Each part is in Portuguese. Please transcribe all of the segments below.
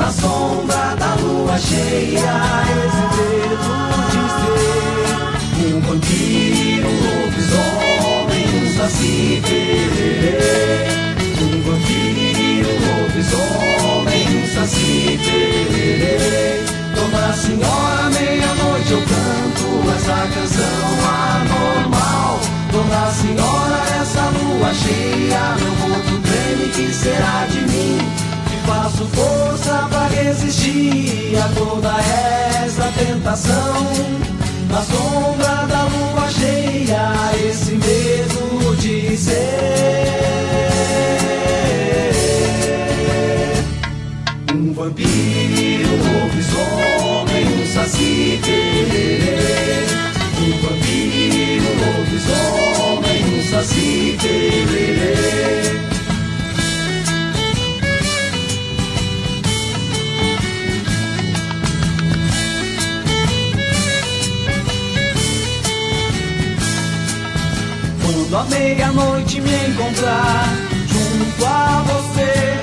Na sombra da lua cheia, esse dedo de ser um vampiro, um lobisomem, um saci pererê. Um vampiro, um lobisomem, um saci pererê. Dona Senhora, meia-noite eu canto essa canção anormal. Dona Senhora, essa lua cheia, meu corpo treme, que será de mim? Faço força pra resistir a toda essa tentação. Na sombra da lua cheia, esse medo de ser um vampiro, um lobisomem, um saci. Um vampiro, um lobisomem, um saci pererê. Quando meia-noite me encontrar junto a você,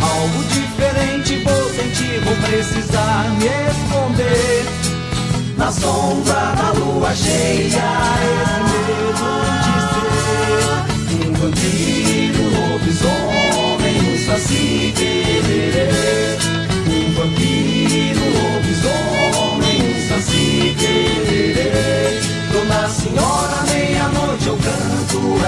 algo diferente vou sentir, vou precisar me esconder. Na sombra da lua cheia, esse medo de ser um vampiro, um lobisomem, um saci pererê. Um vampiro, um lobisomem, um saci pererê. Dona Senhora,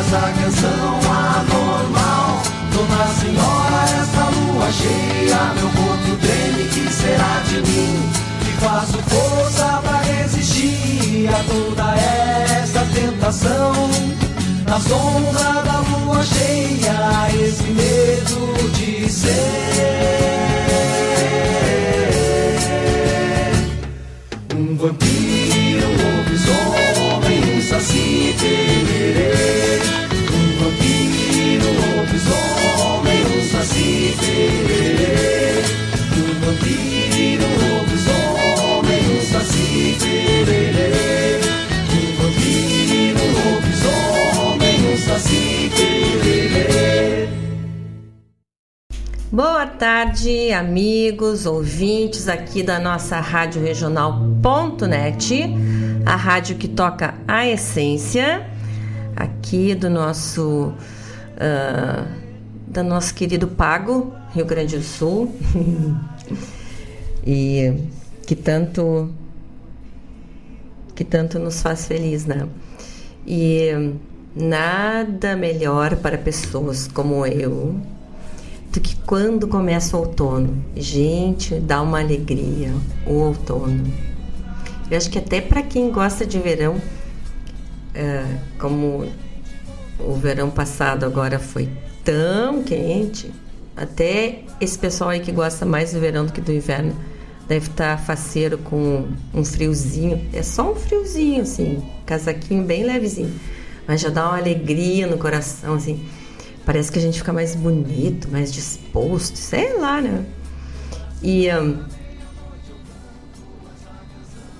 essa canção anormal. Dona Senhora, essa lua cheia, meu corpo treme, que será de mim? Que faço força pra resistir a toda essa tentação. Na sombra da lua cheia, esse medo de ser um vampiro, um lobisomem, um saci um lobisomem, um saci pererê. Um vampiro, um lobisomem, um saci pererê. Um vampiro, um lobisomem, um saci pererê. Boa tarde, amigos, ouvintes aqui da nossa Rádio Regional.net, a rádio que toca a essência aqui do nosso ah, do nosso querido Pago, Rio Grande do Sul, e que tanto que tanto nos faz feliz, né? E nada melhor para pessoas como eu do que quando começa o outono. Gente, dá uma alegria o outono. Eu acho que até para quem gosta de verão, é, como o verão passado agora foi tão quente, até esse pessoal aí que gosta mais do verão do que do inverno deve estar faceiro com um friozinho. É só um friozinho, assim, casaquinho bem levezinho, mas já dá uma alegria no coração, assim. Parece que a gente fica mais bonito, mais disposto, sei lá, né? E hum,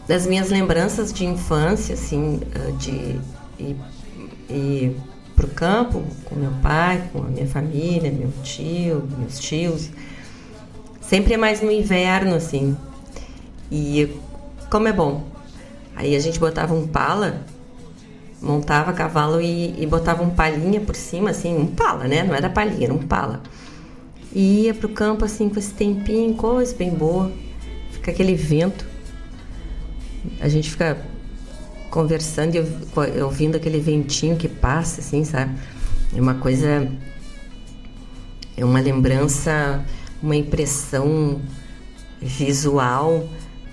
das minhas lembranças de infância, assim, ah, de ir, ir pro campo com meu pai, com a minha família, meu tio, meus tios, sempre é mais no inverno, assim. E como é bom. Aí a gente botava um pala montava cavalo e, e botava um palhinha por cima, assim, um pala, né? Não era palhinha, era um pala. E ia pro campo, assim, com esse tempinho, coisa bem boa. Fica aquele vento. A gente fica conversando e ouv- ouvindo aquele ventinho que passa, assim, sabe? É uma coisa. É uma lembrança, uma impressão visual,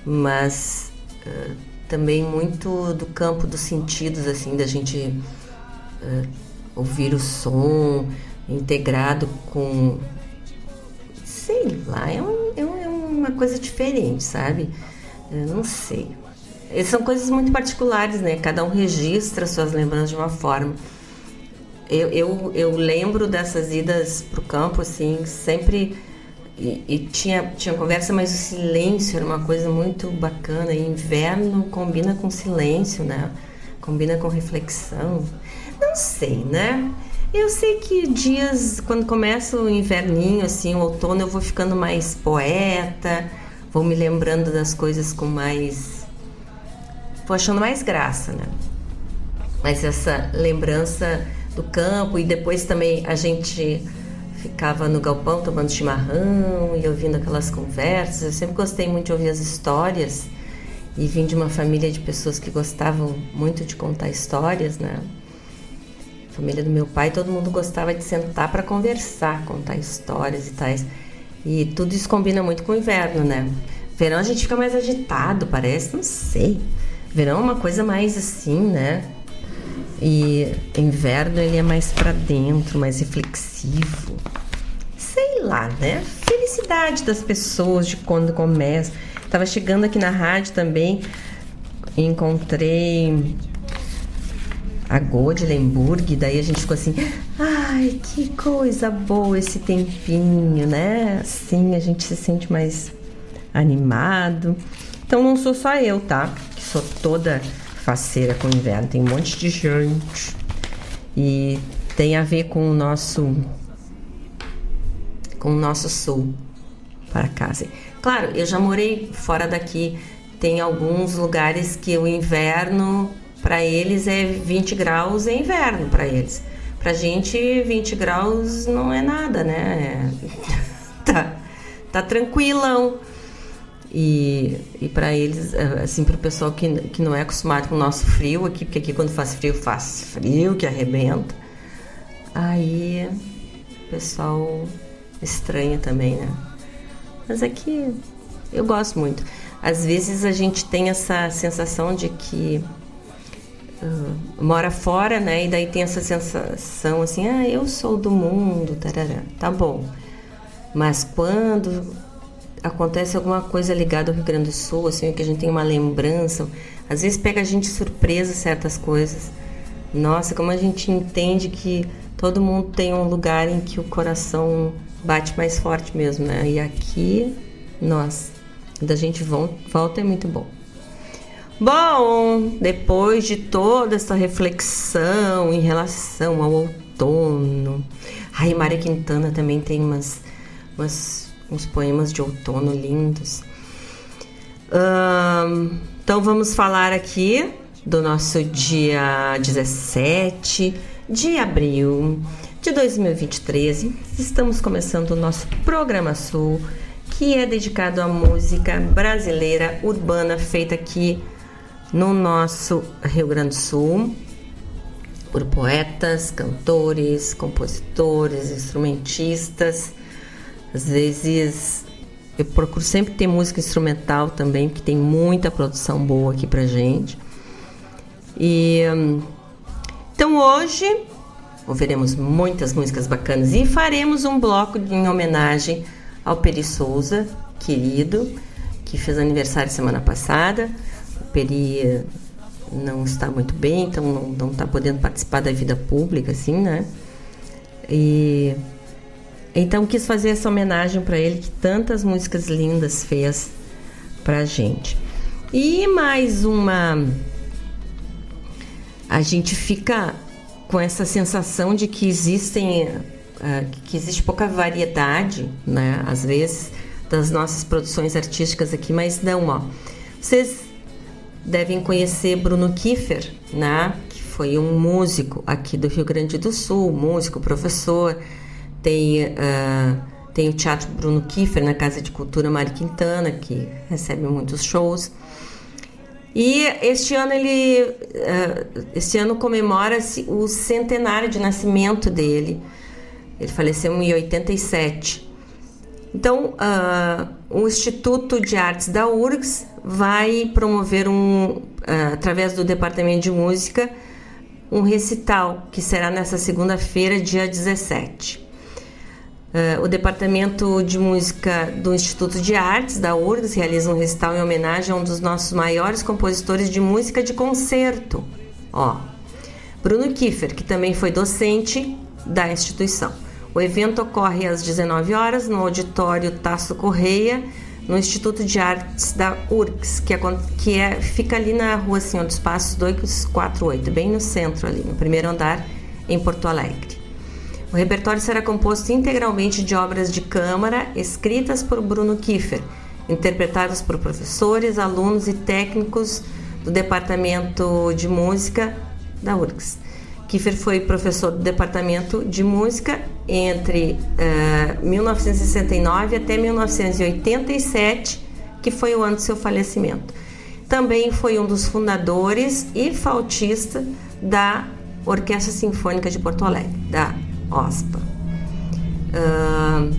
mas. ah, também muito do campo dos sentidos, assim, da gente ouvir o som integrado com sei lá, é, um, é, um, é uma coisa diferente, sabe? Eu não sei. São coisas muito particulares, né? Cada um registra suas lembranças de uma forma. Eu, eu, eu lembro dessas idas pro campo, assim, sempre. E, e, tinha, tinha conversa, mas o silêncio era uma coisa muito bacana. E inverno combina com silêncio, né? Combina com reflexão. Não sei, né? Eu sei que dias, quando começa o inverninho, assim, o outono, eu vou ficando mais poeta, vou me lembrando das coisas com mais. Vou achando mais graça, né? Mas essa lembrança do campo e depois também a gente ficava no galpão tomando chimarrão e ouvindo aquelas conversas. Eu sempre gostei muito de ouvir as histórias e vim de uma família de pessoas que gostavam muito de contar histórias, né? família do meu pai, todo mundo gostava de sentar para conversar, contar histórias e tais. E tudo isso combina muito com o inverno, né? Verão a gente fica mais agitado, parece, não sei. Verão é uma coisa mais assim, né? E inverno ele é mais para dentro, mais reflexivo. Sei lá, né? Felicidade das pessoas de quando começa. Tava chegando aqui na rádio também, encontrei a Godlenburg, daí a gente ficou assim, ai, que coisa boa esse tempinho, né? Assim a gente se sente mais animado. Então não sou só eu, tá? Sou toda faceira com inverno, tem um monte de gente. E tem a ver com o nosso com o nosso sul para casa. Claro, eu já morei fora daqui. Tem alguns lugares que o inverno para eles é 20 graus é inverno para eles. Pra gente 20 graus não é nada, né? tá, tá tranquilão. E, e para eles, é, assim, para o pessoal que, que não é acostumado com o nosso frio aqui, porque aqui quando faz frio, faz frio que arrebenta. Aí o pessoal estranha também, né? Mas aqui eu gosto muito. Às vezes a gente tem essa sensação de que uh, mora fora, né? E daí tem essa sensação assim, ah, eu sou do mundo, tarará. tá bom. Mas quando acontece alguma coisa ligada ao Rio Grande do Sul, assim, que a gente tem uma lembrança, às vezes pega a gente surpresa certas coisas. Nossa, como a gente entende que todo mundo tem um lugar em que o coração bate mais forte mesmo, né? E aqui, nossa, da gente volta é muito bom. Bom, depois de toda essa reflexão em relação ao outono, ai, Maria Quintana também tem umas, umas uns poemas de outono lindos. então vamos falar aqui do nosso dia 17 de abril de 2023. Estamos começando o nosso programa Sul, que é dedicado à música brasileira urbana feita aqui no nosso Rio Grande do Sul por poetas, cantores, compositores, instrumentistas. Às vezes eu procuro sempre ter música instrumental também, porque tem muita produção boa aqui pra gente. E então hoje ouviremos muitas músicas bacanas e faremos um bloco em homenagem ao Peri Souza, querido, que fez aniversário semana passada. Peri não está muito bem, então não, não está podendo participar da vida pública, assim, né? E então quis fazer essa homenagem para ele que tantas músicas lindas fez pra gente. E mais uma a gente fica com essa sensação de que existem uh, que existe pouca variedade, né, às vezes das nossas produções artísticas aqui, mas não, ó. Vocês devem conhecer Bruno Kiefer, né? que foi um músico aqui do Rio Grande do Sul, músico, professor. Tem, uh, tem o Teatro Bruno Kiefer na Casa de Cultura Mari Quintana, que recebe muitos shows. E este ano ele, uh, este ano comemora-se o centenário de nascimento dele. Ele faleceu em 87. Então, uh, o Instituto de Artes da URGS vai promover um, uh, através do Departamento de Música, um recital que será nessa segunda-feira, dia 17. Uh, o Departamento de Música do Instituto de Artes da URGS realiza um recital em homenagem a um dos nossos maiores compositores de música de concerto, ó, Bruno Kiefer, que também foi docente da instituição. O evento ocorre às 19 horas no auditório Tasso Correia, no Instituto de Artes da URGS, que, é, que é, fica ali na rua Senhor dos Passos 248, bem no centro ali, no primeiro andar, em Porto Alegre. O repertório será composto integralmente de obras de câmara escritas por Bruno Kiefer, interpretadas por professores, alunos e técnicos do Departamento de Música da URGS. Kiefer foi professor do Departamento de Música entre uh, eh, 1969 até 1987, que foi o ano do seu falecimento. Também foi um dos fundadores e flautista da Orquestra Sinfônica de Porto Alegre, da OSPA. Uh,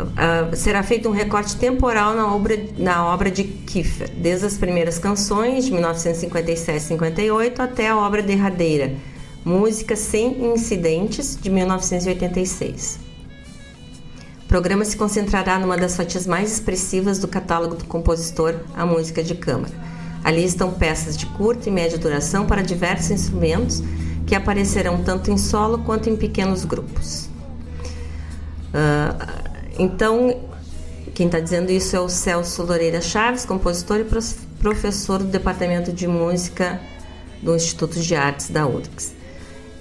uh, será feito um recorte temporal na obra, na obra de Kiefer, desde as primeiras canções de 1957-58 até a obra derradeira, Música Sem Incidentes, de 1986. O programa se concentrará numa das fatias mais expressivas do catálogo do compositor, a música de câmara. Ali estão peças de curta e média duração para diversos instrumentos que aparecerão tanto em solo quanto em pequenos grupos. Uh, então, quem está dizendo isso é o Celso Loureira Chaves, compositor e professor do Departamento de Música do Instituto de Artes da URGS.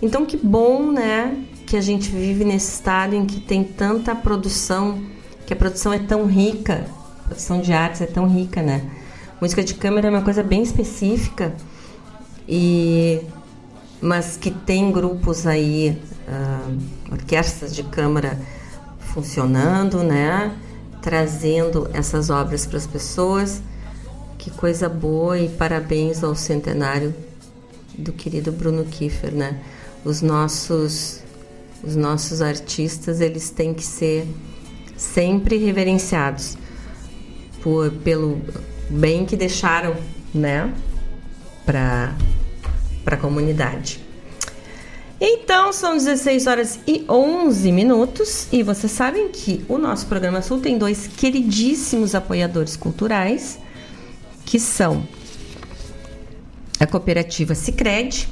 Então, que bom, né, que a gente vive nesse estado em que tem tanta produção, que a produção é tão rica, a produção de artes é tão rica, né? Música de câmera é uma coisa bem específica e mas que tem grupos aí, uh, orquestras de câmara funcionando, né? Trazendo essas obras para as pessoas. Que coisa boa e parabéns ao centenário do querido Bruno Kiefer, né? Os nossos os nossos artistas, eles têm que ser sempre reverenciados por pelo bem que deixaram, né, para para a comunidade. Então, são 16 horas e 11 minutos e vocês sabem que o nosso programa Sul tem dois queridíssimos apoiadores culturais, que são a cooperativa Sicredi,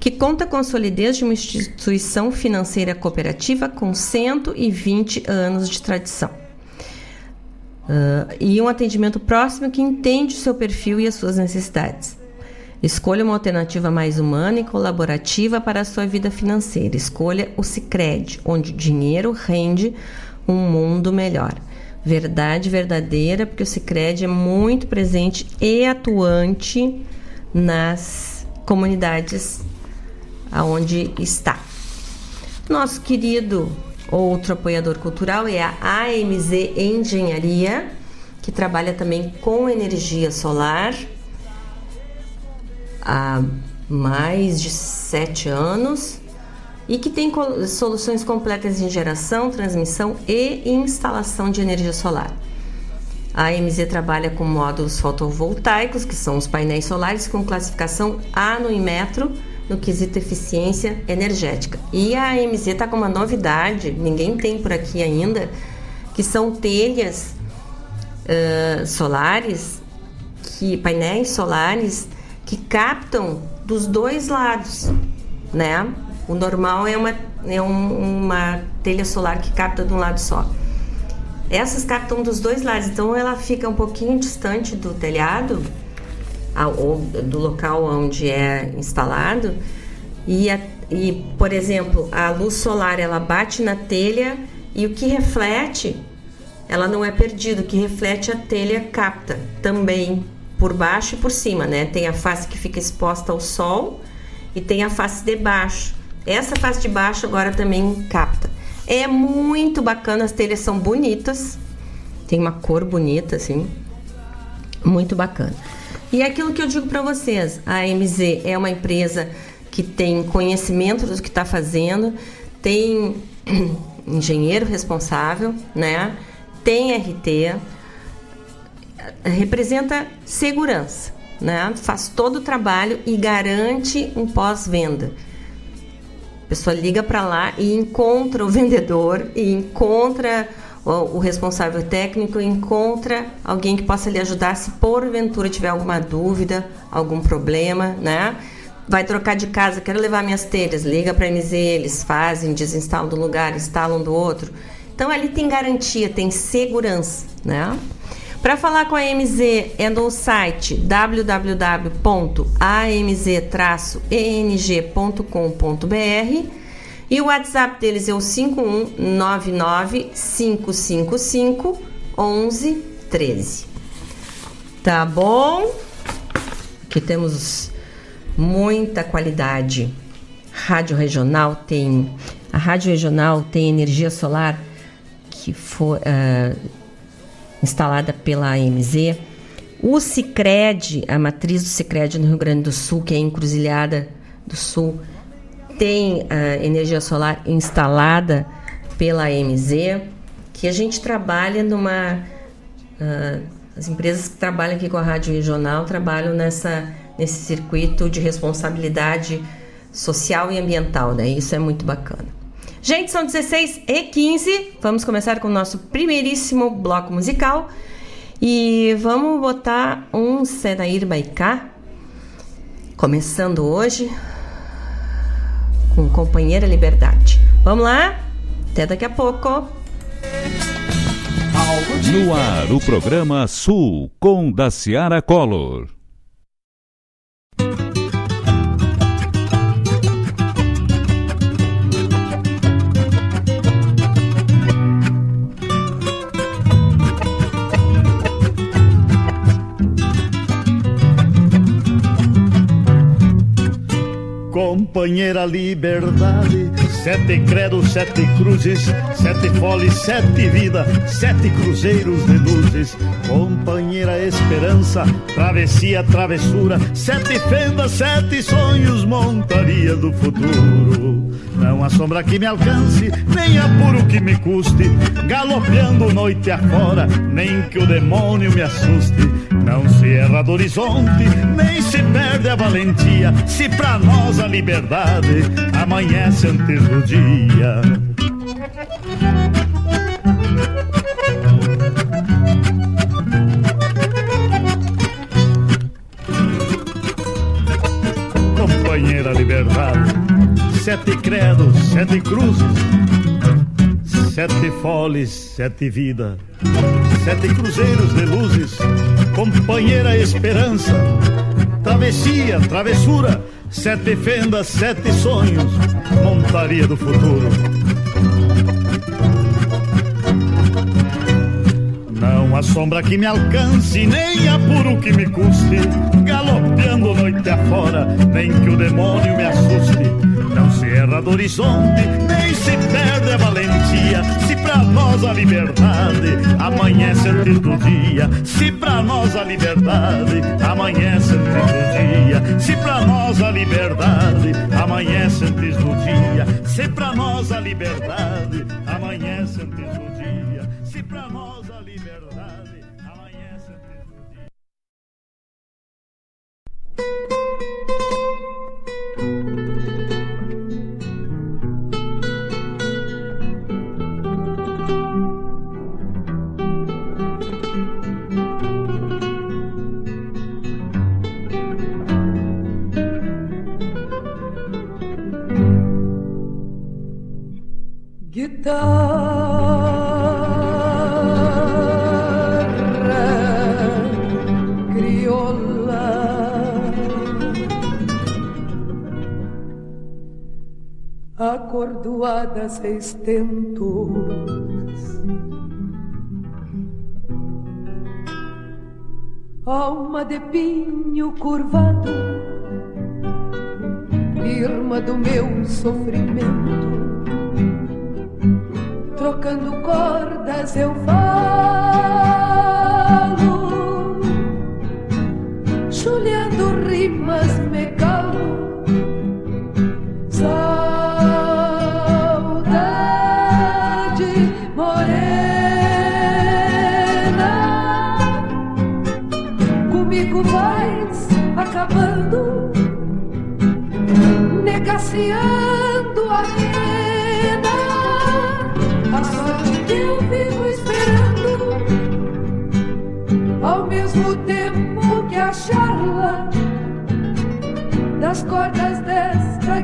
que conta com a solidez de uma instituição financeira cooperativa com 120 anos de tradição. Uh, e um atendimento próximo que entende o seu perfil e as suas necessidades. Escolha uma alternativa mais humana e colaborativa para a sua vida financeira. Escolha o Sicredi, onde o dinheiro rende um mundo melhor. Verdade verdadeira, porque o Sicredi é muito presente e atuante nas comunidades aonde está. Nosso querido outro apoiador cultural é a AMZ Engenharia, que trabalha também com energia solar há mais de sete anos e que tem soluções completas em geração, transmissão e instalação de energia solar. A AMZ trabalha com módulos fotovoltaicos, que são os painéis solares com classificação A no Inmetro, no quesito eficiência energética. E a AMZ está com uma novidade, ninguém tem por aqui ainda, que são telhas uh, solares, que painéis solares que captam dos dois lados, né? O normal é uma, é um, uma telha solar que capta de um lado só. Essas captam dos dois lados, então ela fica um pouquinho distante do telhado, ou do local onde é instalado, e, a, e, por exemplo, a luz solar ela bate na telha e o que reflete, ela não é perdido, o que reflete a telha capta também por baixo e por cima, né? Tem a face que fica exposta ao sol e tem a face de baixo. Essa face de baixo agora também capta. É muito bacana, as telhas são bonitas, tem uma cor bonita assim, muito bacana. E é aquilo que eu digo para vocês, a MZ é uma empresa que tem conhecimento do que está fazendo, tem engenheiro responsável, né? Tem RT, representa segurança, né? Faz todo o trabalho e garante um pós-venda. A pessoa liga para lá e encontra o vendedor e encontra o, responsável técnico encontra alguém que possa lhe ajudar se porventura tiver alguma dúvida, algum problema, né? Vai trocar de casa, quero levar minhas telhas, liga para MZ, eles fazem, desinstalam do lugar, instalam do outro. Então ali tem garantia, tem segurança, né? Para falar com a AMZ é no site www.amz-eng.com.br e o WhatsApp deles é o 5199 555 1113. Tá bom? Aqui temos muita qualidade. Rádio Regional tem a Rádio Regional tem energia solar que foi uh, instalada pela AMZ. O Cicred, a matriz do Cicred no Rio Grande do Sul, que é a Encruzilhada do Sul, tem uh, energia solar instalada pela AMZ, que a gente trabalha numa. Uh, as empresas que trabalham aqui com a Rádio Regional trabalham nessa, nesse circuito de responsabilidade social e ambiental, né? Isso é muito bacana. Gente, são 16 e 15. Vamos começar com o nosso primeiríssimo bloco musical. E vamos botar um Senair Baicá. Começando hoje com Companheira Liberdade. Vamos lá? Até daqui a pouco. No ar, o programa Sul com Daciara Collor. Companheira liberdade. Sete credos, sete cruzes, sete foles, sete vida, sete cruzeiros de luzes. Companheira esperança, travessia, travessura, sete fendas, sete sonhos, montaria do futuro. Não há sombra que me alcance, nem apuro que me custe, galopeando noite afora, nem que o demônio me assuste. Não se erra do horizonte, nem se perde a valentia, se pra nós a liberdade amanhece antes do dia. Companheira liberdade, sete credos, sete cruzes, sete foles, sete vida, sete cruzeiros de luzes, companheira esperança, travessia, travessura Sete fendas, sete sonhos, montaria do futuro. Não há sombra que me alcance, nem apuro que me custe, galopeando noite afora, nem que o demônio me assuste. Não se erra do horizonte, nem se perde a valentia. Se pra nós a liberdade amanhece antes do dia. Se pra nós a liberdade amanhece antes do dia. Se pra nós a liberdade amanhece antes do dia. Se pra nós a liberdade amanhece antes do dia. Se pra nós a liberdade amanhece antes do dia. Guitarra crioula acordoada seis tentos. Alma de pinho curvado irmã do meu sofrimento trocando cordas eu falo, juliando rimas me calo. Saudade morena, comigo vais acabando, negaciando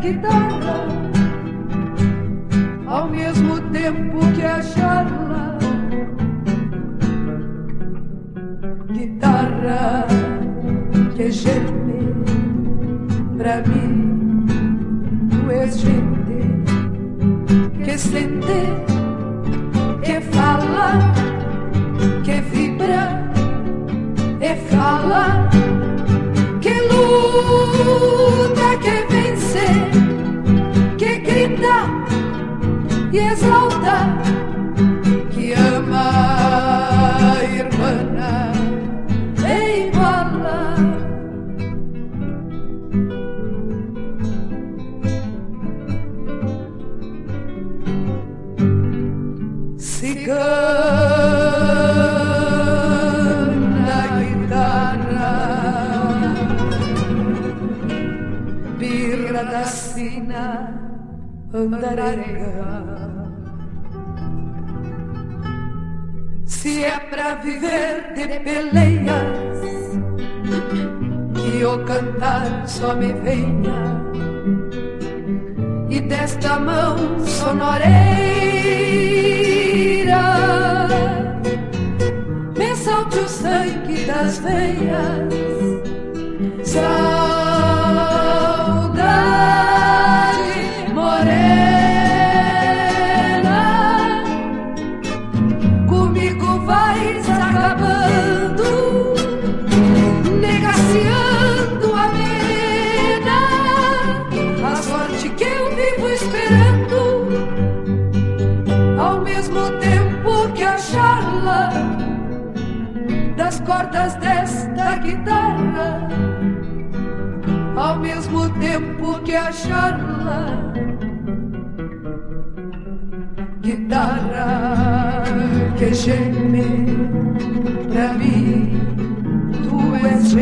guitarra, ao mesmo tempo que a charla. Guitarra que geme pra mim, tu és gente que sente, que fala, que vibra e fala, luta, que vence, que grita e exalta, andarenga. Se é pra viver de peleias, que o cantar só me venha e desta mão sonoreira me salte o sangue das veias. Saudade morena, comigo vais acabando, negaciando a pena, a sorte que eu vivo esperando, ao mesmo tempo que a charla das cordas desta guitarra, ao mesmo tempo que a charla que geme pra mim, tu és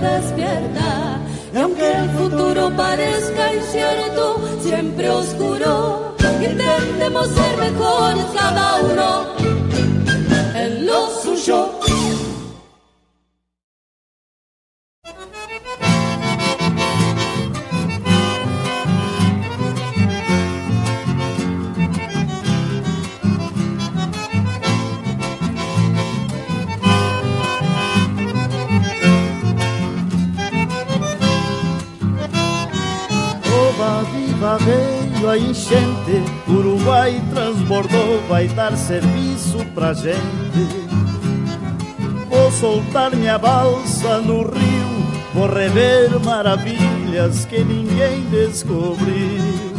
despierta. Y aunque el futuro parezca incierto, siempre oscuro, intentemos ser mejores cada uno en lo suyo. Uruguai transbordou, vai dar serviço pra gente. Vou soltar minha balsa no rio, vou rever maravilhas que ninguém descobriu.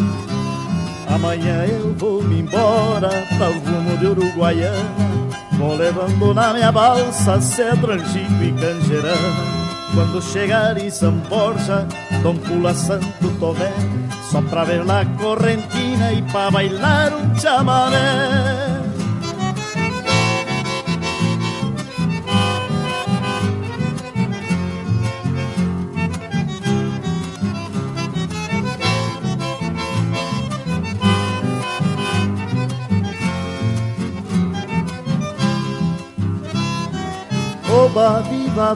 Amanhã eu vou me embora para o rumo de Uruguaiana, vou levando na minha balsa cedro, angico e canjerana. Quando chegar em São Borja, Dom Pula Santo Tomé, só pra ver la correntina e pra bailar um chamamé. Oba, viva,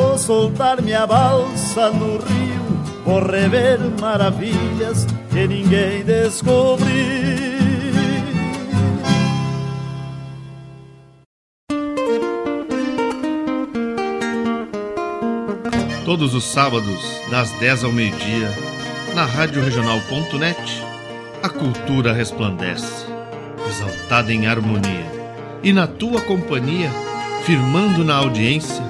Vou soltar minha balsa no rio, vou rever maravilhas que ninguém descobriu. Todos os sábados, das 10 ao meio-dia, na Rádio a cultura resplandece, exaltada em harmonia, e na tua companhia, firmando na audiência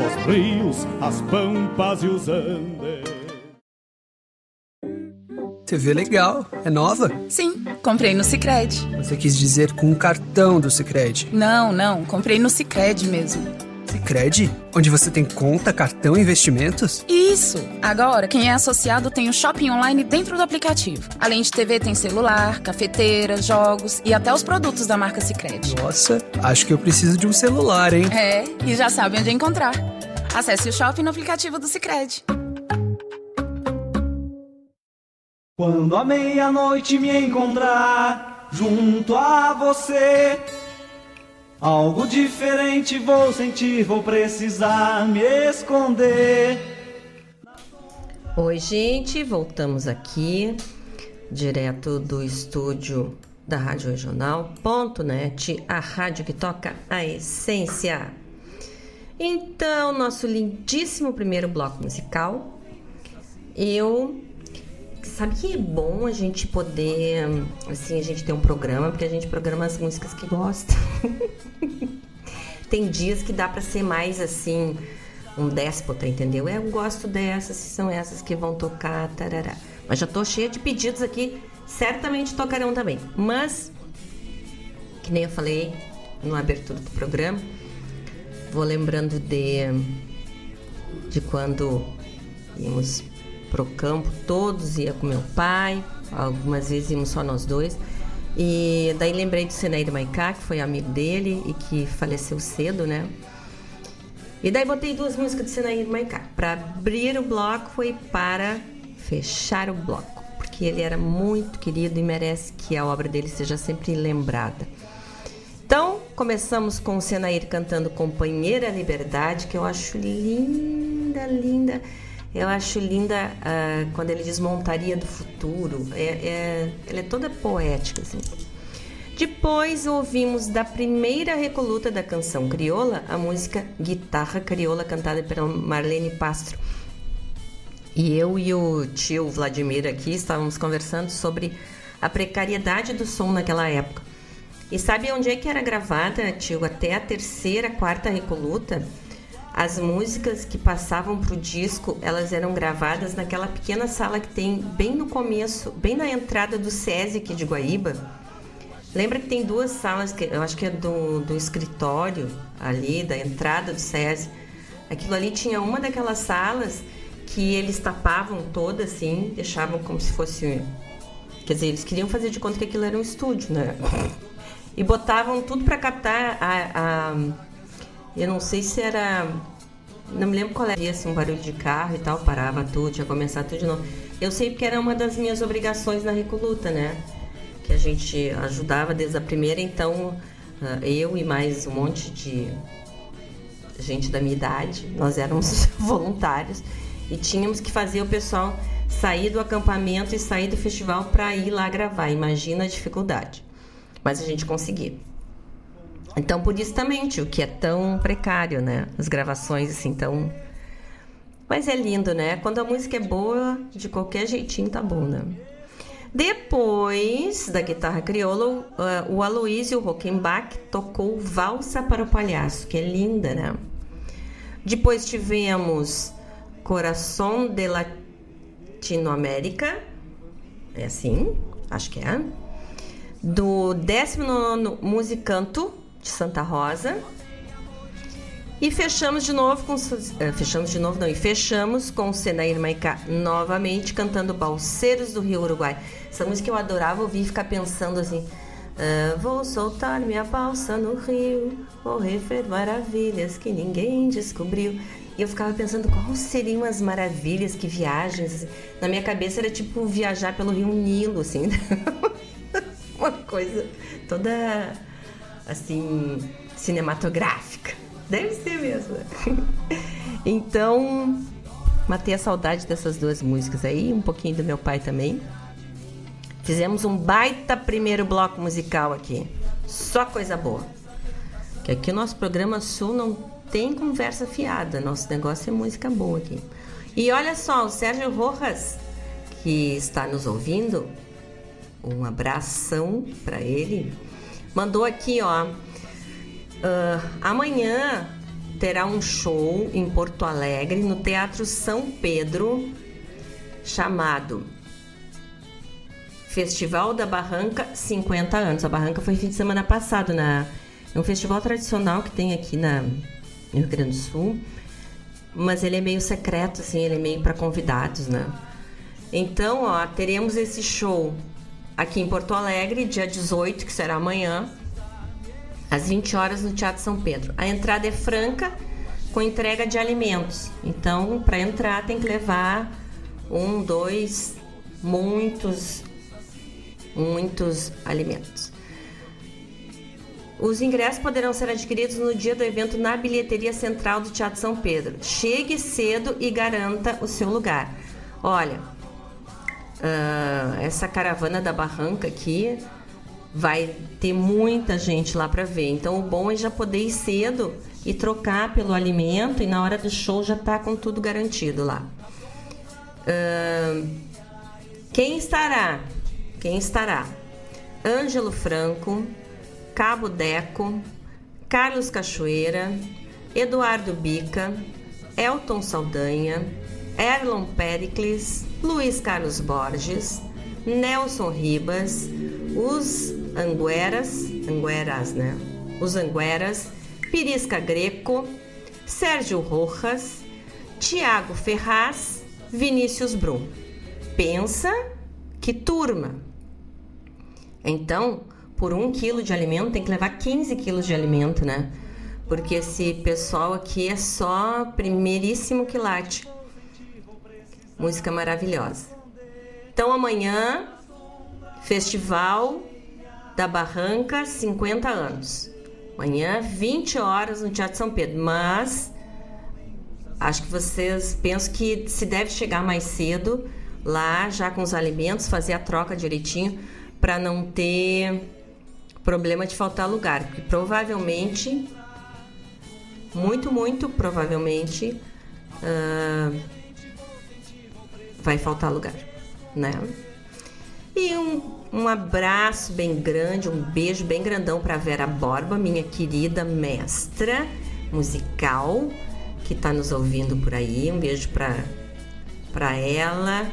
os rios, as pampas e os andes. TV legal, é nova? Sim, comprei no Sicredi. Você quis dizer com um cartão do Sicredi? Não, não, comprei no Sicredi mesmo. Sicredi? Onde você tem conta, cartão e investimentos? Isso! Agora, quem é associado tem o shopping online dentro do aplicativo. Além de TV, tem celular, cafeteira, jogos e até os produtos da marca Sicredi. Nossa, acho que eu preciso de um celular, hein? É, e já sabe onde encontrar. Acesse o shopping no aplicativo do Sicredi. Quando a meia-noite me encontrar junto a você, algo diferente vou sentir, vou precisar me esconder. Oi, gente, voltamos aqui direto do estúdio da Rádio Regional.net, a rádio que toca a essência. Então, nosso lindíssimo primeiro bloco musical, eu sabe que é bom a gente poder, assim, a gente ter um programa, porque a gente programa as músicas que gosta. Tem dias que dá para ser mais assim, um déspota, entendeu? Eu gosto dessas, são essas que vão tocar, tarará. Mas já tô cheia de pedidos aqui, certamente tocarão também. Mas, que nem eu falei na abertura do programa, vou lembrando de, de quando íamos pro campo, todos ia com meu pai, algumas vezes íamos só nós dois. E daí lembrei do Senair Maicá, que foi amigo dele e que faleceu cedo, né? E daí botei duas músicas do Senair Maicá. Para abrir o bloco e para fechar o bloco, porque ele era muito querido e merece que a obra dele seja sempre lembrada. Então, começamos com o Senair cantando Companheira Liberdade, que eu acho linda, linda. Eu acho linda uh, quando ele diz montaria do futuro. É, é, ela é toda poética, assim. Depois ouvimos da primeira recoluta da canção crioula a música Guitarra Crioula, cantada pela Marlene Pastro. E eu e o tio Vladimir aqui estávamos conversando sobre a precariedade do som naquela época. E sabe onde é que era gravada, tio? Até a terceira, quarta recoluta as músicas que passavam pro disco, elas eram gravadas naquela pequena sala que tem bem no começo, bem na entrada do SESI aqui de Guaíba. Lembra que tem duas salas, que eu acho que é do, do escritório ali, da entrada do SESI. Aquilo ali tinha uma daquelas salas que eles tapavam toda assim, deixavam como se fosse. Quer dizer, eles queriam fazer de conta que aquilo era um estúdio, né? E botavam tudo para captar a, a eu não sei se era. Não me lembro qual era, assim, um barulho de carro e tal, parava tudo, tinha começar tudo de novo. Eu sei porque era uma das minhas obrigações na Recoluta, né? Que a gente ajudava desde a primeira, então ah, eu e mais um monte de gente da minha idade, nós éramos voluntários e tínhamos que fazer o pessoal sair do acampamento e sair do festival para ir lá gravar. Imagina a dificuldade. Mas a gente conseguia. Então, por isso também, tio, que é tão precário, né? As gravações, assim, tão. Mas é lindo, né? Quando a música é boa, de qualquer jeitinho tá bom, né? Depois da guitarra crioula, o Aloysio Rockenbach tocou Valsa para o Palhaço, que é linda, né? Depois tivemos Coração de Latinoamérica, é assim, acho que é, do 19 Musicanto, de Santa Rosa. E fechamos de novo com. Uh, fechamos de novo, não, e fechamos com o Senair Maicá novamente cantando Balseiros do Rio Uruguai. Essa música eu adorava ouvir e ficar pensando assim. Uh, vou soltar minha balsa no rio, vou refer maravilhas que ninguém descobriu. E eu ficava pensando quais seriam as maravilhas, que viagens. Assim. Na minha cabeça era tipo viajar pelo rio Nilo, assim. Uma coisa toda assim, cinematográfica. Deve ser mesmo. então, matei a saudade dessas duas músicas aí, um pouquinho do meu pai também. Fizemos um baita primeiro bloco musical aqui. Só coisa boa. Que aqui o nosso programa Sul não tem conversa fiada, nosso negócio é música boa aqui. E olha só, o Sérgio Rojas, que está nos ouvindo, um abração para ele, mandou aqui, ó. Uh, amanhã terá um show em Porto Alegre, no Teatro São Pedro, chamado Festival da Barranca 50 anos. A Barranca foi fim de semana passado, na, é um festival tradicional que tem aqui na, no Rio Grande do Sul, mas ele é meio secreto, assim, ele é meio para convidados, né? Então, ó, teremos esse show aqui em Porto Alegre, dia 18, que será amanhã, às 20 horas no Teatro São Pedro. A entrada é franca, com entrega de alimentos. Então, para entrar, tem que levar um, dois, muitos, muitos alimentos. Os ingressos poderão ser adquiridos no dia do evento na bilheteria central do Teatro São Pedro. Chegue cedo e garanta o seu lugar. Olha, uh, essa caravana da barranca aqui vai ter muita gente lá para ver. Então o bom é já poder ir cedo e trocar pelo alimento e na hora do show já tá com tudo garantido lá. Uh, quem estará? Quem estará? Ângelo Franco, Cabo Deco, Carlos Cachoeira, Eduardo Bica, Elton Saldanha, Erlon Pericles, Luiz Carlos Borges, Nelson Ribas, os Angueras, Angueras, né? Os Angueras, Pirisca Greco, Sérgio Rojas, Tiago Ferraz, Vinícius Brum. Pensa que turma! Então, por um quilo de alimento tem que levar 15 quilos de alimento, né? Porque esse pessoal aqui é só primeiríssimo quilate. Música maravilhosa. Então amanhã, Festival da Barranca, 50 anos. Amanhã, 20 horas no Teatro São Pedro. Mas acho que vocês pensam que se deve chegar mais cedo lá, já com os alimentos, fazer a troca direitinho, para não ter problema de faltar lugar. Porque provavelmente, muito, muito provavelmente. Uh, vai faltar lugar, né? E um, um abraço bem grande, um beijo bem grandão para Vera Borba, minha querida mestra musical que está nos ouvindo por aí. Um beijo para para ela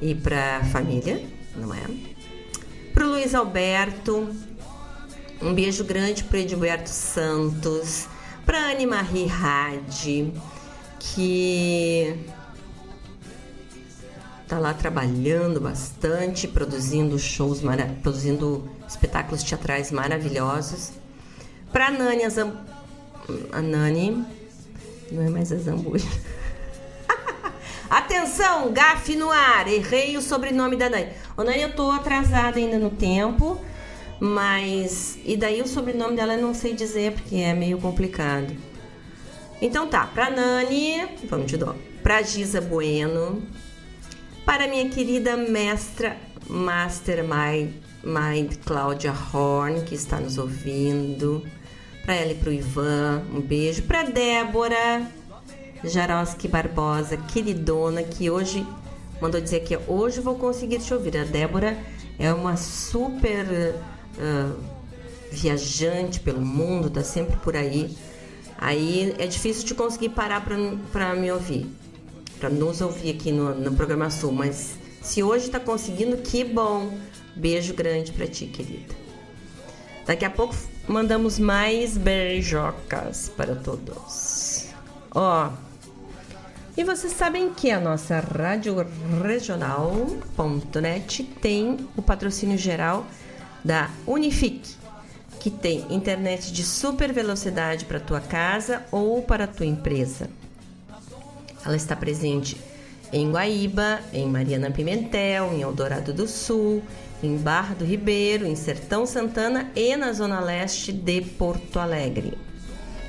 e para família, não é? Para o Luiz Alberto, um beijo grande para Edilberto Santos, para Anne Marie Hadi, que tá lá trabalhando bastante, produzindo shows, produzindo espetáculos teatrais maravilhosos. Para Nani, a, Zam... a Nani, não é mais a Zambuja. Atenção, gafe no ar, errei o sobrenome da Nani. Ô Nani, eu tô atrasada ainda no tempo, mas. E daí o sobrenome dela eu não sei dizer porque é meio complicado. Então tá, pra Nani, vamos de dó. Pra Giza Bueno, para minha querida mestra Mastermind Mind Cláudia Horn, que está nos ouvindo. Para ela e para o Ivan, um beijo. Para Débora Jaroski Barbosa, queridona, que hoje mandou dizer que hoje vou conseguir te ouvir. A Débora é uma super uh, viajante pelo mundo, tá sempre por aí. Aí é difícil de conseguir parar para me ouvir para nos ouvir aqui no, no programa Sul. Mas se hoje está conseguindo, que bom! Beijo grande para ti, querida. Daqui a pouco mandamos mais beijocas para todos. Ó, e vocês sabem que a nossa rádio regional.net tem o patrocínio geral da Unifique, que tem internet de super velocidade para tua casa ou para tua empresa. Ela está presente em Guaíba, em Mariana Pimentel, em Eldorado do Sul, em Barra do Ribeiro, em Sertão Santana e na zona leste de Porto Alegre.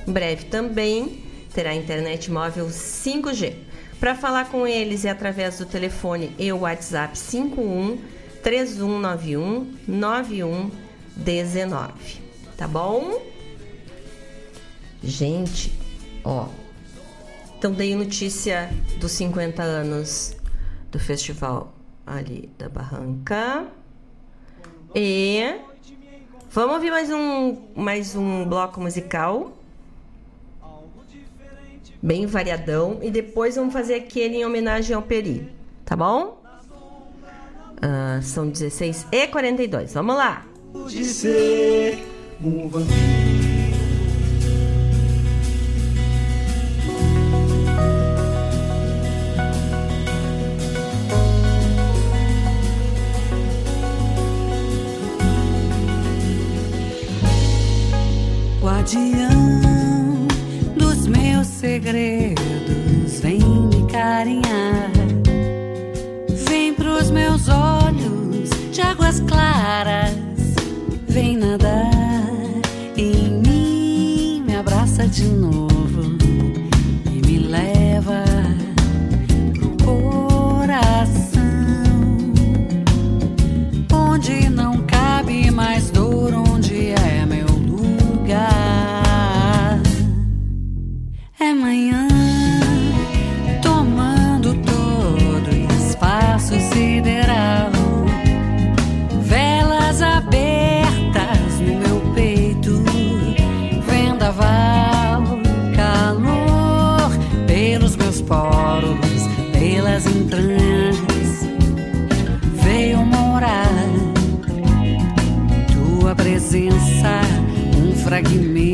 Em breve também terá internet móvel 5G. Para falar com eles é através do telefone e o WhatsApp 51 3191 9119. Tá bom? Gente, ó. Então dei notícia dos 50 anos do festival ali da Barranca. E vamos ouvir mais um mais um bloco musical. Bem variadão e depois vamos fazer aquele em homenagem ao Peri, tá bom? Uh, são 16 e 42. Vamos lá. De ser um vampiro. Guardião dos meus segredos, vem me carinhar. Vem pros meus olhos de águas claras, vem nadar em mim, me abraça de novo fragmento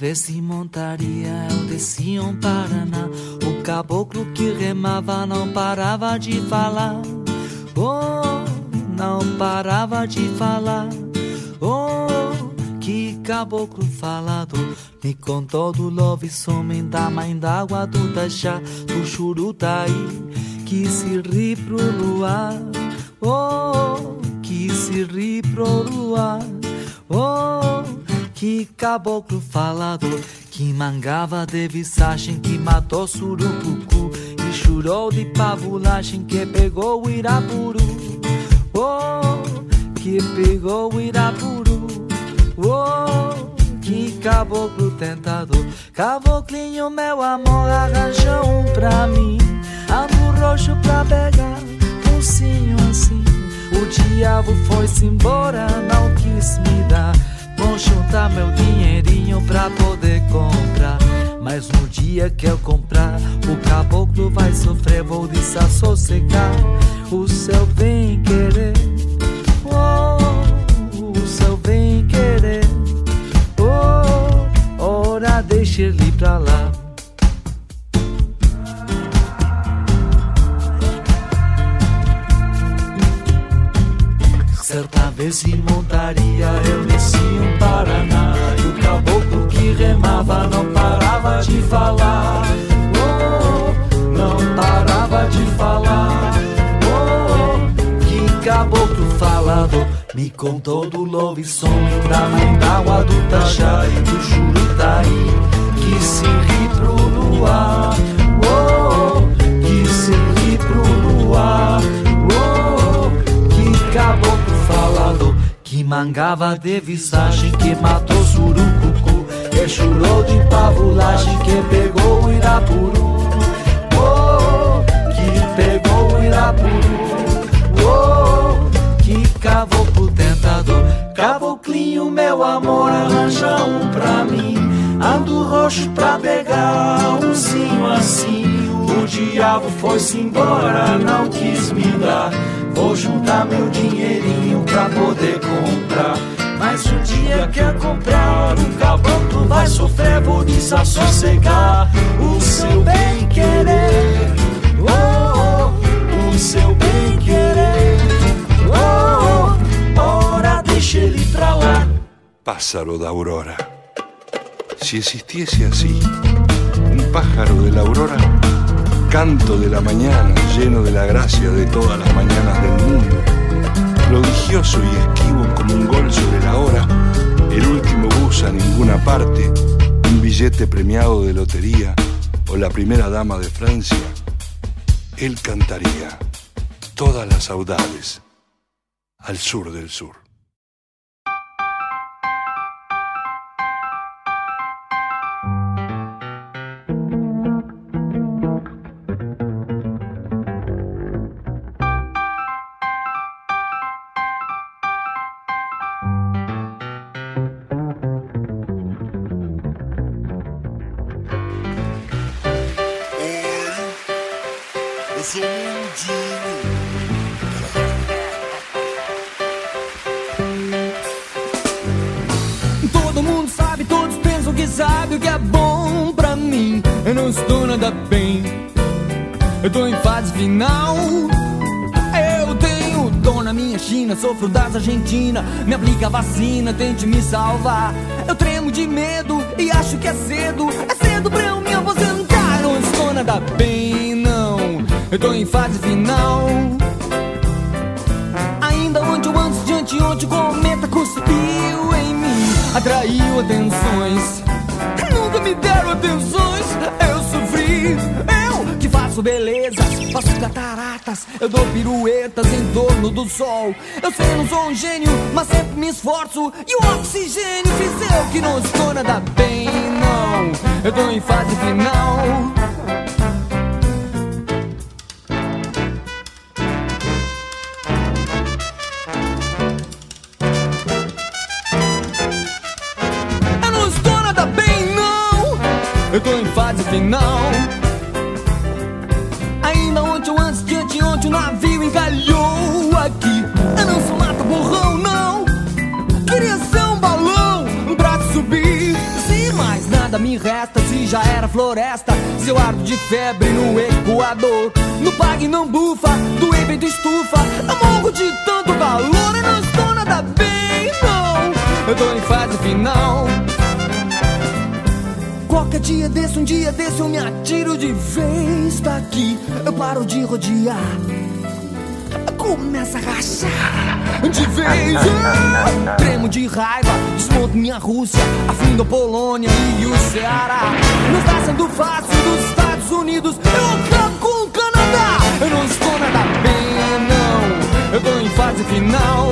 Certa vez em montaria. Eu descia um Paraná. O caboclo que remava não parava de falar. Oh, não parava de falar. Oh, que caboclo falado. Me contou do love somem da mãe d'água do Tajá Do Churutaí que se ri pro luar. Oh, que se ri pro luar. Oh, que caboclo falador que mangava de visagem que matou surucucu e chorou de pavulagem que pegou o Irapuru. Oh, que pegou o Irapuru. Oh, que caboclo tentador. Caboclinho, meu amor, arranjou um pra mim. Ando roxo pra pegar, focinho assim. O diabo foi-se embora, não quis me dar. Vou juntar meu dinheirinho pra poder comprar. Mas no dia que eu comprar, o caboclo vai sofrer, vou desassossegar. O céu vem querer, oh, o céu vem querer, oh, ora deixa ele pra lá. Certa vez em montaria eu desci um Paraná E o caboclo que remava, não parava de falar. Oh, não parava de falar. Oh, que caboclo falador. Me contou do louve som da mãe d'água do Tajá e do Jurutaí que se ri pro luar. Oh, que se ri pro luar. Oh, que caboclo que mangava de visagem que matou surucucu que chorou de pavulagem que pegou o Irapuru. Oh, que pegou o Irapuru. Oh, que caboclo tentador. Caboclinho, meu amor, arranja um pra mim. Ando roxo pra pegar um sim assim. O diabo foi-se embora, não quis me dar. Vou juntar meu dinheirinho pra poder comprar. Mas o dia quer comprar, o caboclo vai sofrer, vou desassossegar o seu bem querer. Oh, oh, o seu bem querer. Oh, oh, ora deixa ele pra lá. Pássaro da aurora. Si existiese así, un pájaro de la aurora, canto de la mañana lleno de la gracia de todas las mañanas del mundo, prodigioso y esquivo como un gol sobre la hora, el último bus a ninguna parte, un billete premiado de lotería o la primera dama de Francia, él cantaría todas las saudades al sur del sur. Aplica a vacina, tente me salvar. Eu tremo de medo e acho que é cedo. É cedo pra eu me aposentar. Não estou nada bem, não. Eu tô em fase final. Ainda ontem ou antes de anteontem, o cometa cuspiu em mim, atraiu atenções. Nunca me deram atenções, eu sofri. Eu que faço belezas, faço cataratas, eu dou piruetas em torno do sol. Eu sei, não sou um gênio, mas sempre me esforço. E o oxigênio fiz eu que não estou nada bem, não. Eu tô em fase final. Eu não estou nada bem, não. Eu tô em fase final. Floresta. Se eu ardo de febre no Equador. No pague não bufa, do evento estufa. Eu morro de tanto calor, eu não estou nada bem, não. Eu tô em fase final. Qualquer dia desse, um dia desse eu me atiro de vez daqui. Eu paro de rodear. Começa a rachar de vez. Tremo de raiva, desmonto minha Rússia, afindo a Polônia e o Ceará. Não está sendo fácil dos Estados Unidos. Eu acabo com o Canadá. Eu não estou nada bem, não. Eu tô em fase final.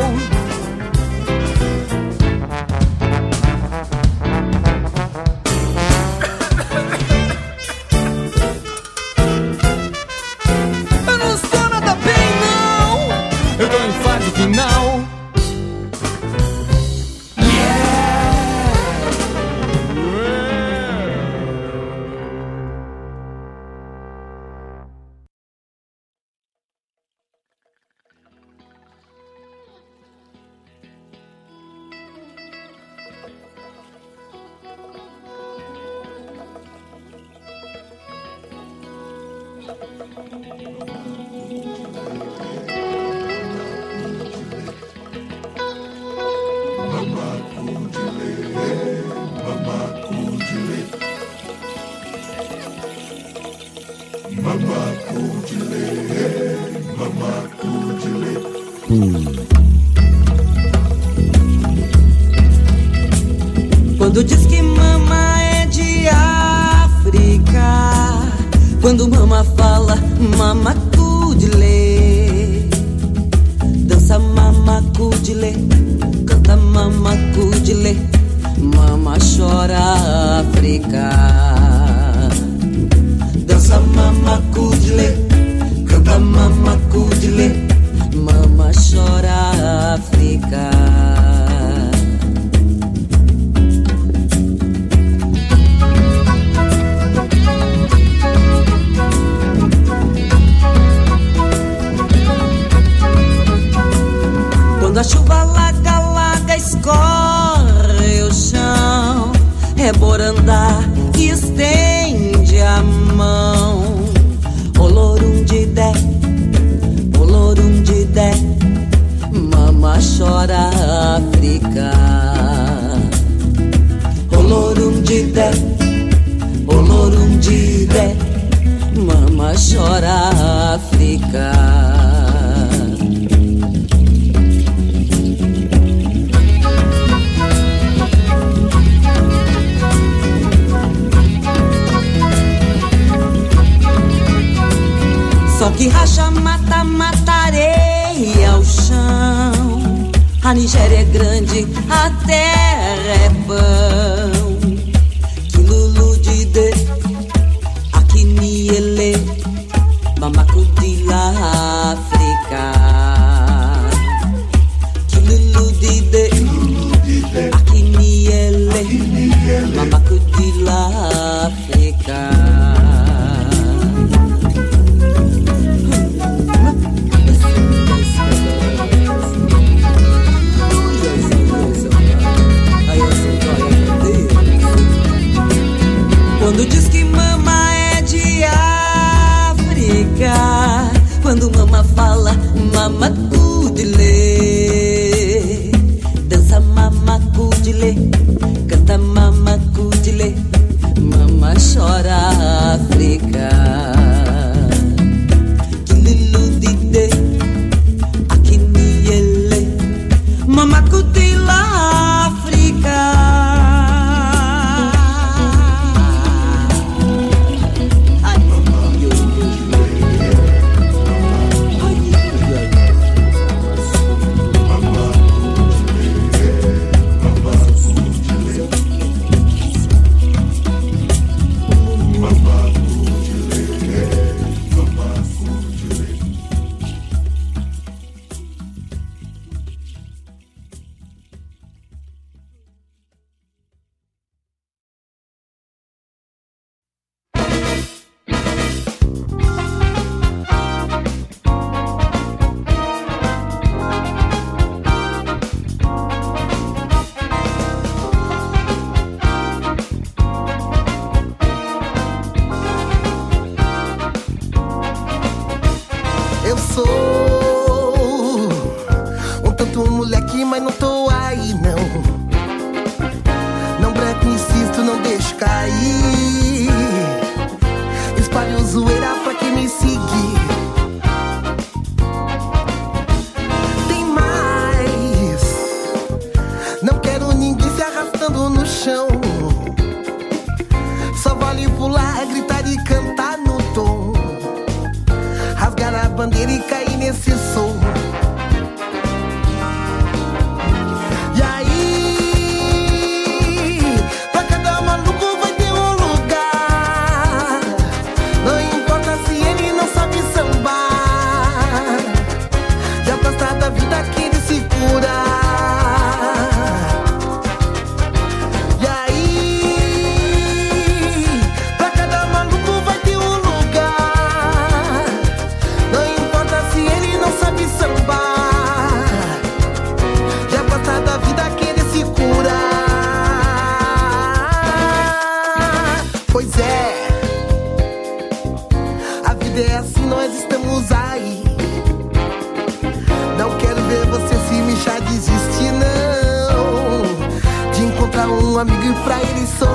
Pra ele sorrir.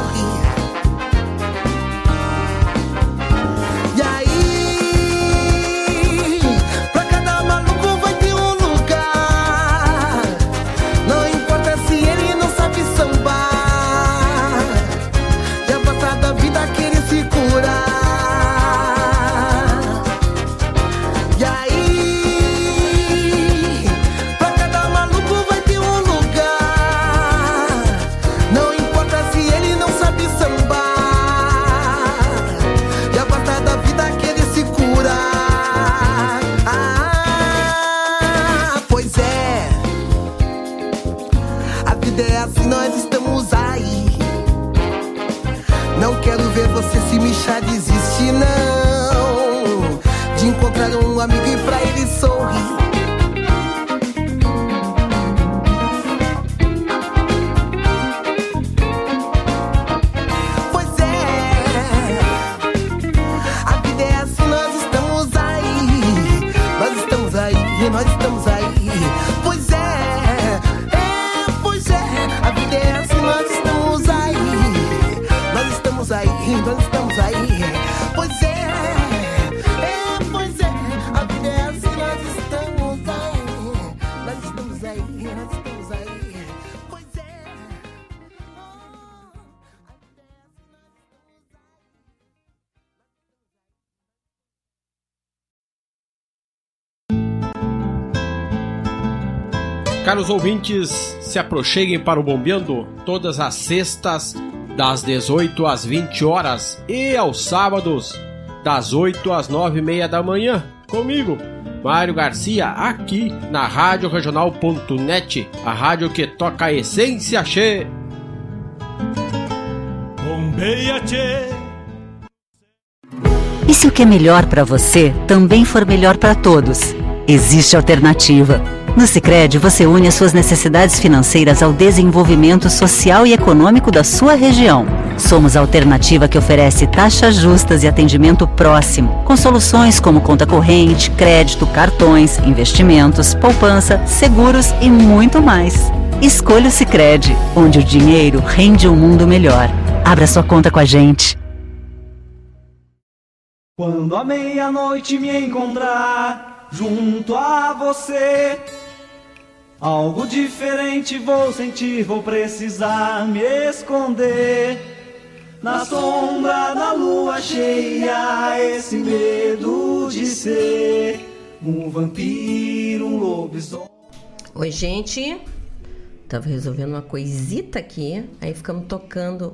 Caros ouvintes, se aproxeguem para o Bombeando todas as sextas, das 18 às 20 horas e aos sábados, das 8 às 9 e meia da manhã, comigo, Mário Garcia, aqui na Rádio Regional.net, a rádio que toca a essência che. Bombeia, tchê. E se o que é melhor para você também for melhor para todos? Existe alternativa. No Sicredi você une as suas necessidades financeiras ao desenvolvimento social e econômico da sua região. Somos a alternativa que oferece taxas justas e atendimento próximo, com soluções como conta corrente, crédito, cartões, investimentos, poupança, seguros e muito mais. Escolha o Sicredi, onde o dinheiro rende um mundo melhor. Abra sua conta com a gente. Quando a meia-noite me encontrar junto a você, algo diferente vou sentir, vou precisar me esconder. Na sombra da lua cheia, esse medo de ser um vampiro, um lobisomem. Oi, gente. Tava resolvendo uma coisita aqui, aí ficamos tocando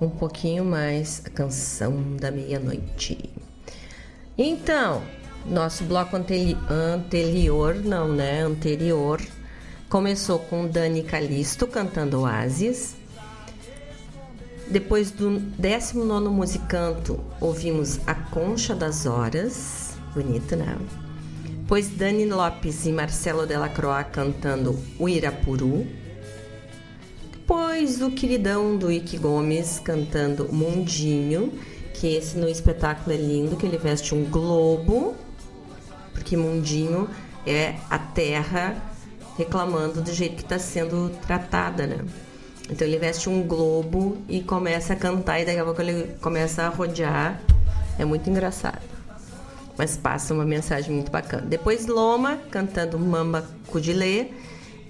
um pouquinho mais a canção da meia-noite. Então, nosso bloco anteri anterior, não, né? Anterior, começou com Dani Calisto cantando Oasis. Depois do 19 musicanto, ouvimos A Concha das Horas. Bonito, né? Pois Dani Lopes e Marcelo Delacroix cantando O Irapuru. Depois o queridão do Ike Gomes cantando Mundinho, que esse no espetáculo é lindo, que ele veste um globo, porque Mundinho é a terra reclamando do jeito que está sendo tratada, né? Então ele veste um globo e começa a cantar e daqui a pouco ele começa a rodear. É muito engraçado. Mas passa uma mensagem muito bacana. Depois Loma cantando Mamba Cudilê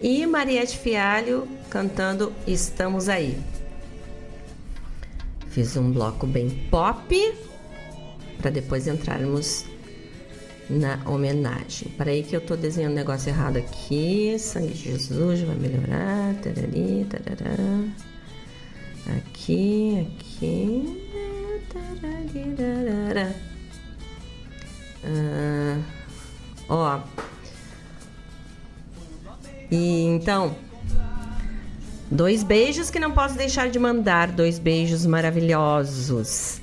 e Mariette Fialho cantando Estamos Aí. Fiz um bloco bem pop para depois entrarmos na homenagem. Para que eu tô desenhando um negócio errado aqui. Sangue de Jesus vai melhorar. Tarari, tarará. Aqui, aqui. Tararirarara. Ah, ó. E então, dois beijos que não posso deixar de mandar, dois beijos maravilhosos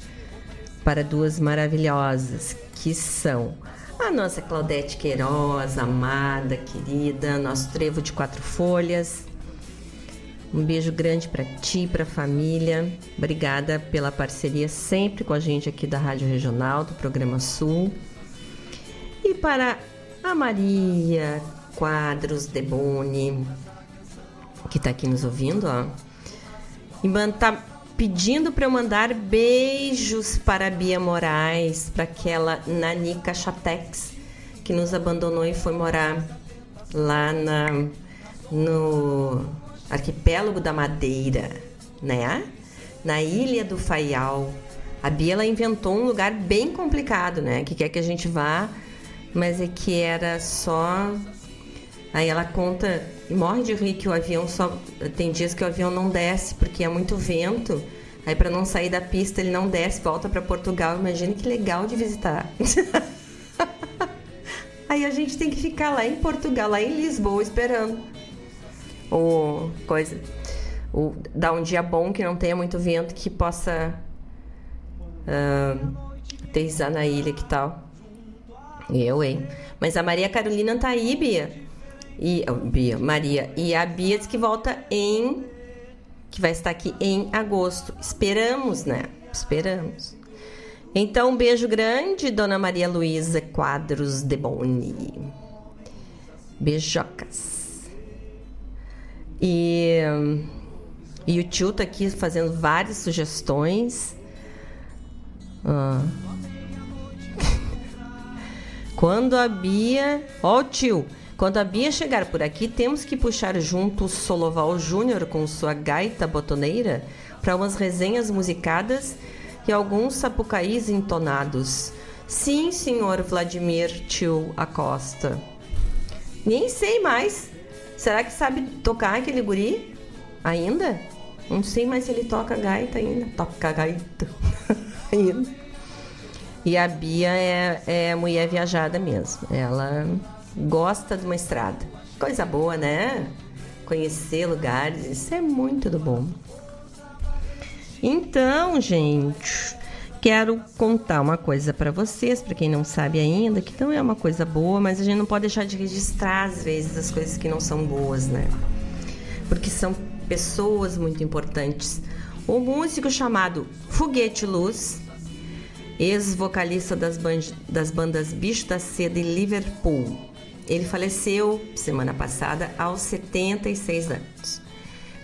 para duas maravilhosas que são a nossa Claudete Queiroz, amada, querida, nosso trevo de quatro folhas. Um beijo grande para ti, para a família. Obrigada pela parceria sempre com a gente aqui da Rádio Regional, do Programa Sul. E para a Maria Quadros Deboni, que está aqui nos ouvindo, ó. E tá pedindo para eu mandar beijos para a Bia Moraes, para aquela Nanica Chatex, que nos abandonou e foi morar lá na, no arquipélago da Madeira, né? Na ilha do Faial. A Bia ela inventou um lugar bem complicado, né? Que quer que a gente vá, mas é que era só. Aí ela conta e morre de rir que o avião só. Tem dias que o avião não desce porque é muito vento. Aí para não sair da pista ele não desce, volta para Portugal. Imagina que legal de visitar. Aí a gente tem que ficar lá em Portugal, lá em Lisboa, esperando. Ou coisa. Ou dar um dia bom que não tenha muito vento, que possa ah, aterrissar na ilha que tal. Eu, hein? Mas a Maria Carolina tá aí, Bia. E, oh, Bia, Maria. E a Bia diz que volta em. que vai estar aqui em agosto. Esperamos, né? Esperamos. Então, um beijo grande, Dona Maria Luísa Quadros de Boni. Beijocas. E, e o tio tá aqui fazendo várias sugestões. Ah. Quando a Bia. Ó, o tio! Quando a Bia chegar por aqui, temos que puxar junto o Soloval Júnior com sua gaita botoneira para umas resenhas musicadas e alguns sapucaís entonados. Sim, senhor Vladimir Tio Acosta. Nem sei mais. Será que sabe tocar aquele guri? Ainda? Não sei mais se ele toca gaita ainda. Toca gaita. ainda. E a Bia é, é mulher viajada mesmo. Ela gosta de uma estrada. Coisa boa, né? Conhecer lugares, isso é muito do bom. Então, gente, quero contar uma coisa para vocês, para quem não sabe ainda, que não é uma coisa boa, mas a gente não pode deixar de registrar às vezes as coisas que não são boas, né? Porque são pessoas muito importantes. O músico chamado Foguete Luz, ex-vocalista das, das bandas Bicho da Seda e Liverpool. Ele faleceu semana passada aos 76 anos.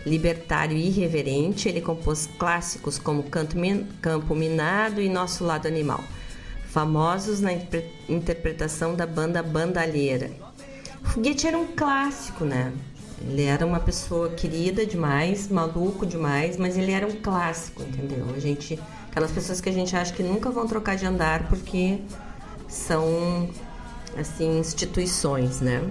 Libertário e irreverente, ele compôs clássicos como Campo Minado e Nosso Lado Animal, famosos na interpretação da banda Bandalheira. Foguete era um clássico, né? Ele era uma pessoa querida demais, maluco demais, mas ele era um clássico, entendeu? A gente Aquelas pessoas que a gente acha que nunca vão trocar de andar porque são, assim, instituições, né?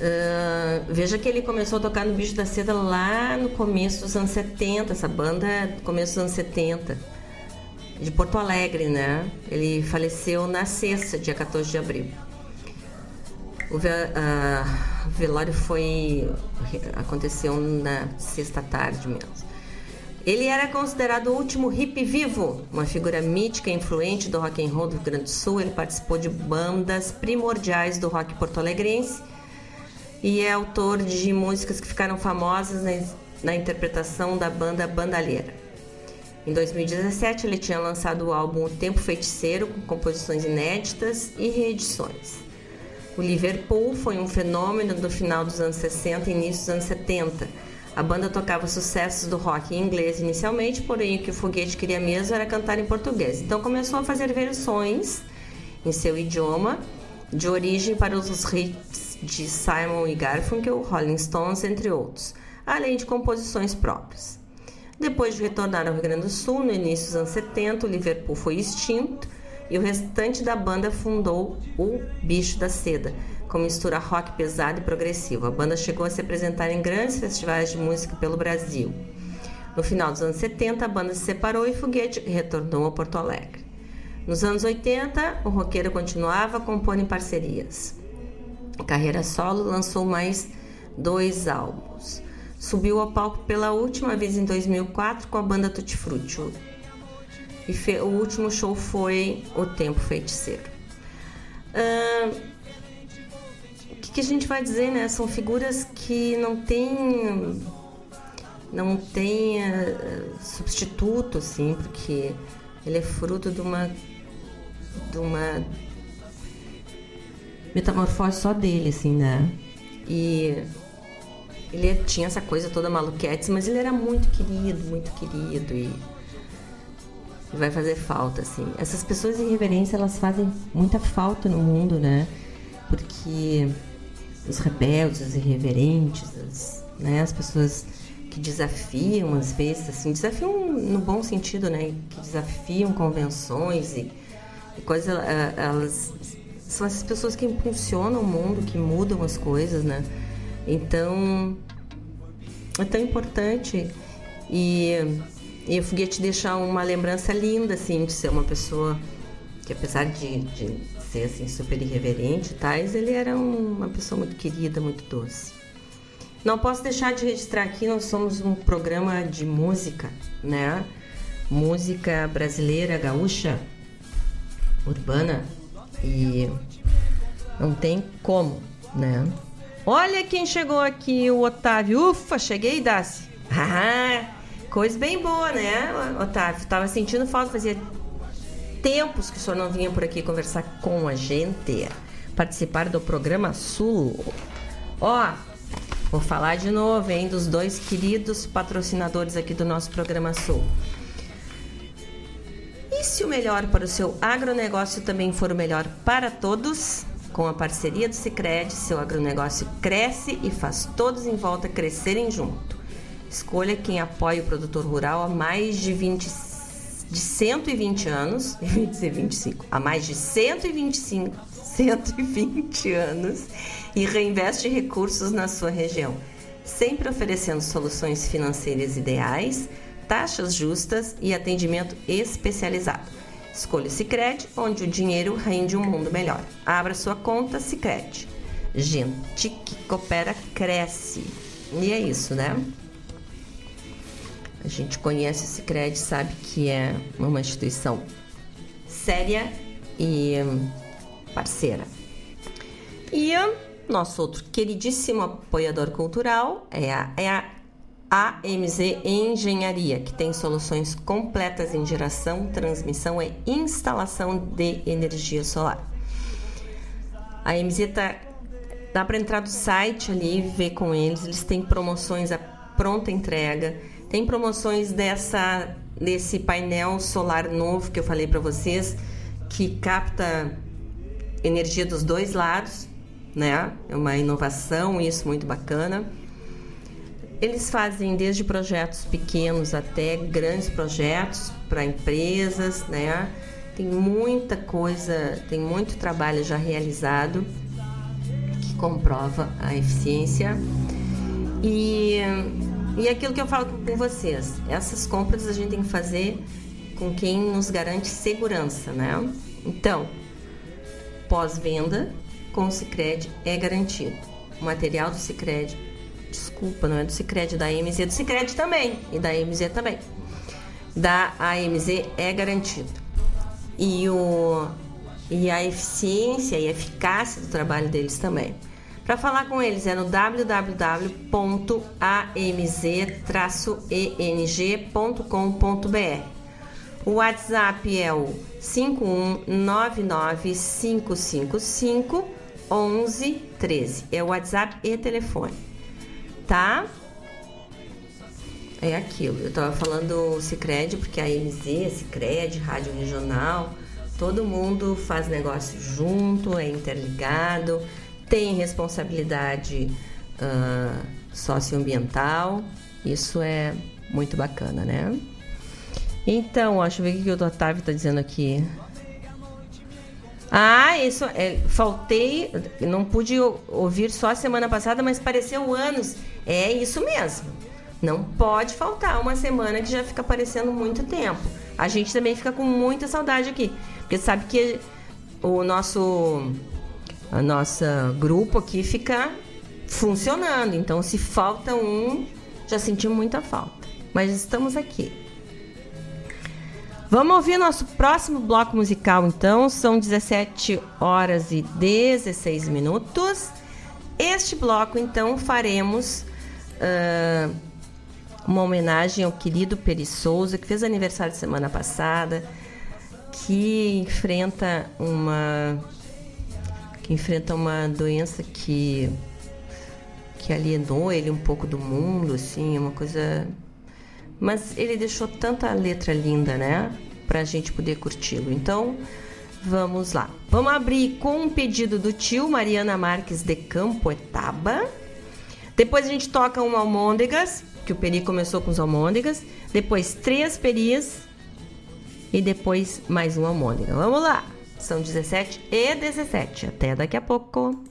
Uh, veja que ele começou a tocar no Bicho da Seda lá no começo dos anos 70, essa banda é começo dos anos 70, de Porto Alegre, né? Ele faleceu na sexta, dia 14 de abril. O uh, velório foi aconteceu na sexta tarde mesmo. Ele era considerado o último hippie vivo, uma figura mítica e influente do rock and roll do Rio Grande do Sul. Ele participou de bandas primordiais do rock porto-alegrense e é autor de músicas que ficaram famosas na, na interpretação da banda Bandalheira. Em 2017, ele tinha lançado o álbum O Tempo Feiticeiro, com composições inéditas e reedições. O Liverpool foi um fenômeno do final dos anos 60 e início dos anos 70 a banda tocava sucessos do rock em inglês inicialmente, porém o que o Foguete queria mesmo era cantar em português. Então começou a fazer versões em seu idioma, de origem para os hits de Simon e Garfunkel, Rolling Stones, entre outros, além de composições próprias. Depois de retornar ao Rio Grande do Sul, no início dos anos 70, o Liverpool foi extinto e o restante da banda fundou o Bicho da Seda, com mistura rock pesado e progressivo. A banda chegou a se apresentar em grandes festivais de música pelo Brasil. No final dos anos 70, a banda se separou e Foguete retornou a Porto Alegre. Nos anos 80, o roqueiro continuava compondo em parcerias. Carreira solo lançou mais dois álbuns. Subiu ao palco pela última vez em 2004 com a banda Tutti Frutti. E o último show foi O Tempo Feiticeiro. Uh, que, que a gente vai dizer, né? São figuras que não têm não tem uh, substituto, assim, porque ele é fruto de uma de uma metamorfose só dele, assim, né? E ele tinha essa coisa toda maluquete, mas ele era muito querido, muito querido e vai fazer falta, assim. Essas pessoas irreverentes, elas fazem muita falta no mundo, né? Porque os rebeldes, os irreverentes, as, né, as pessoas que desafiam às vezes, assim, desafiam no bom sentido, né, que desafiam convenções e, e coisas, elas são essas pessoas que impulsionam o mundo, que mudam as coisas, né? Então é tão importante e, e o foguete deixa uma lembrança linda, assim, de ser uma pessoa que apesar de, de ser assim super irreverente tais, ele era um, uma pessoa muito querida, muito doce. Não posso deixar de registrar aqui, nós somos um programa de música, né? Música brasileira, gaúcha, urbana, E não tem como, né? Olha quem chegou aqui, o Otávio. Ufa, cheguei, Daci. Ah, coisa bem boa, né, Otávio? Tava sentindo falta, fazia tempos que o senhor não vinha por aqui conversar com a gente, participar do programa Sul. Ó, vou falar de novo, hein, dos dois queridos patrocinadores aqui do nosso programa Sul. E se o melhor para o seu agronegócio também for o melhor para todos? Com a parceria do Cicred, seu agronegócio cresce e faz todos em volta crescerem junto. Escolha quem apoia o produtor rural há mais de 20 de 120 anos, eu ia dizer 25, há mais de 125, 120 anos e reinveste recursos na sua região, sempre oferecendo soluções financeiras ideais, taxas justas e atendimento especializado. Escolha o Cicred, onde o dinheiro rende um mundo melhor. Abra sua conta Cicred. Gente que coopera cresce. E é isso, né? A gente conhece o Cicred, sabe que é uma instituição séria e parceira. E nosso outro queridíssimo apoiador cultural é a, é a AMZ Engenharia, que tem soluções completas em geração, transmissão e instalação de energia solar. A AMZ tá, dá para entrar no site ali e ver com eles, eles têm promoções a pronta entrega, tem promoções dessa desse painel solar novo que eu falei para vocês, que capta energia dos dois lados, né? É uma inovação, isso muito bacana. Eles fazem desde projetos pequenos até grandes projetos para empresas, né? Tem muita coisa, tem muito trabalho já realizado que comprova a eficiência. E, e aquilo que eu falo com vocês, essas compras a gente tem que fazer com quem nos garante segurança, né? Então, pós-venda com o Cicred é garantido. O material do Cicred, desculpa, não é do Cicred, da AMZ, é do Cicred também e da AMZ também. Da AMZ é garantido. E, o, e a eficiência e eficácia do trabalho deles também. Para falar com eles é no www.amz-eng.com.br. O WhatsApp é o 5199555 1113. É o WhatsApp e telefone. Tá? É aquilo. Eu tava falando Cicred porque a MZ, Cicred, Rádio Regional, todo mundo faz negócio junto, é interligado, tem responsabilidade uh, socioambiental. Isso é muito bacana, né? Então, eu ver o que o Otávio tá dizendo aqui. Ah, isso. É, faltei. Não pude ouvir só a semana passada, mas pareceu anos. É isso mesmo. Não pode faltar uma semana que já fica parecendo muito tempo. A gente também fica com muita saudade aqui. Porque sabe que o nosso. A nossa grupo aqui fica funcionando. Então, se falta um, já sentimos muita falta. Mas estamos aqui. Vamos ouvir nosso próximo bloco musical, então. São 17 horas e 16 minutos. Este bloco, então, faremos uh, uma homenagem ao querido Peri Souza, que fez aniversário semana passada, que enfrenta uma enfrenta uma doença que que alienou ele um pouco do mundo, assim, uma coisa mas ele deixou tanta letra linda, né? Pra gente poder curti-lo. Então, vamos lá. Vamos abrir com um pedido do tio Mariana Marques de Campo Etaba. Depois a gente toca um almôndegas, que o peri começou com os almôndegas. Depois três peris. E depois mais um almôndega. Vamos lá! São 17 e 17. Até daqui a pouco.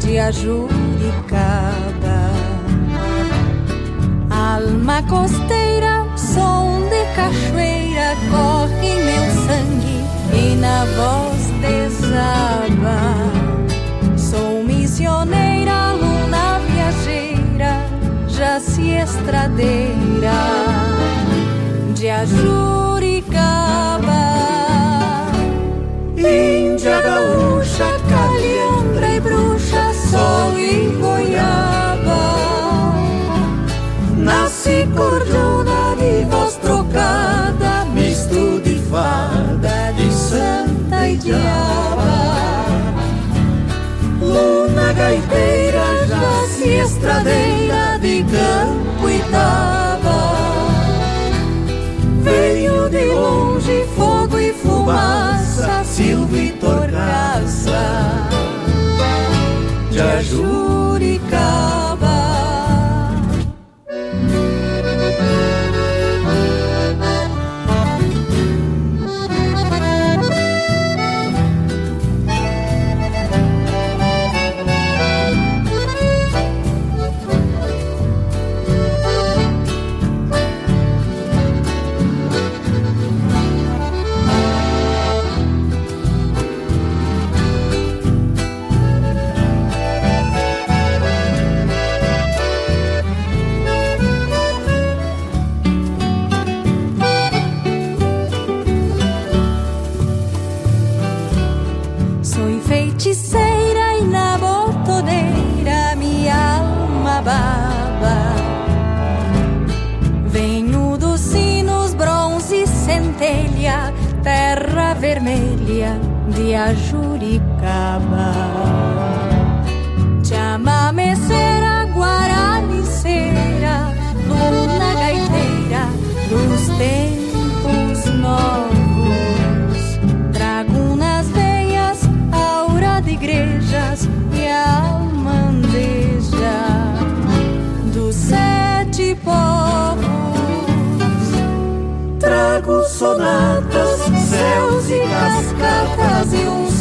de Ajuricaba. Alma costeira, som de cachoeira, corre meu sangue e na voz desaba. Sou missioneira, luna viajeira, já se estradeira de Ajuricaba. Índia Gaúcha sol e goiaba. Nasce cordona de voz trocada, misto de fada, de santa e diaba. Luna gaiteira, já se estradeira de campo e tarde. jurica. a Juricaba.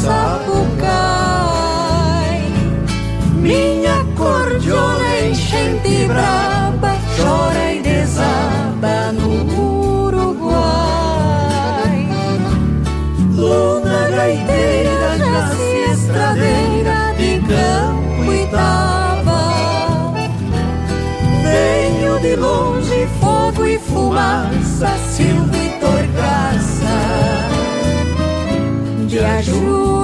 sapucai, minha cor de enchente brava. Ooh.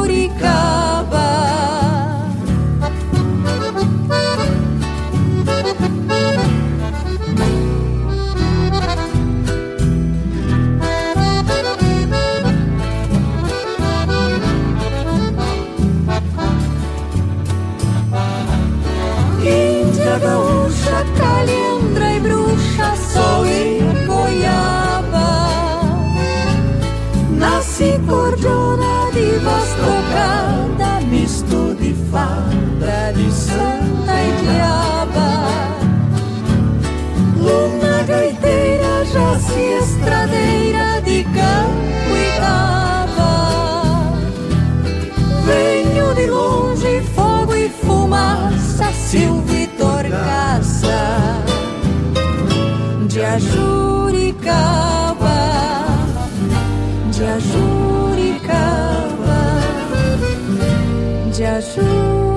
树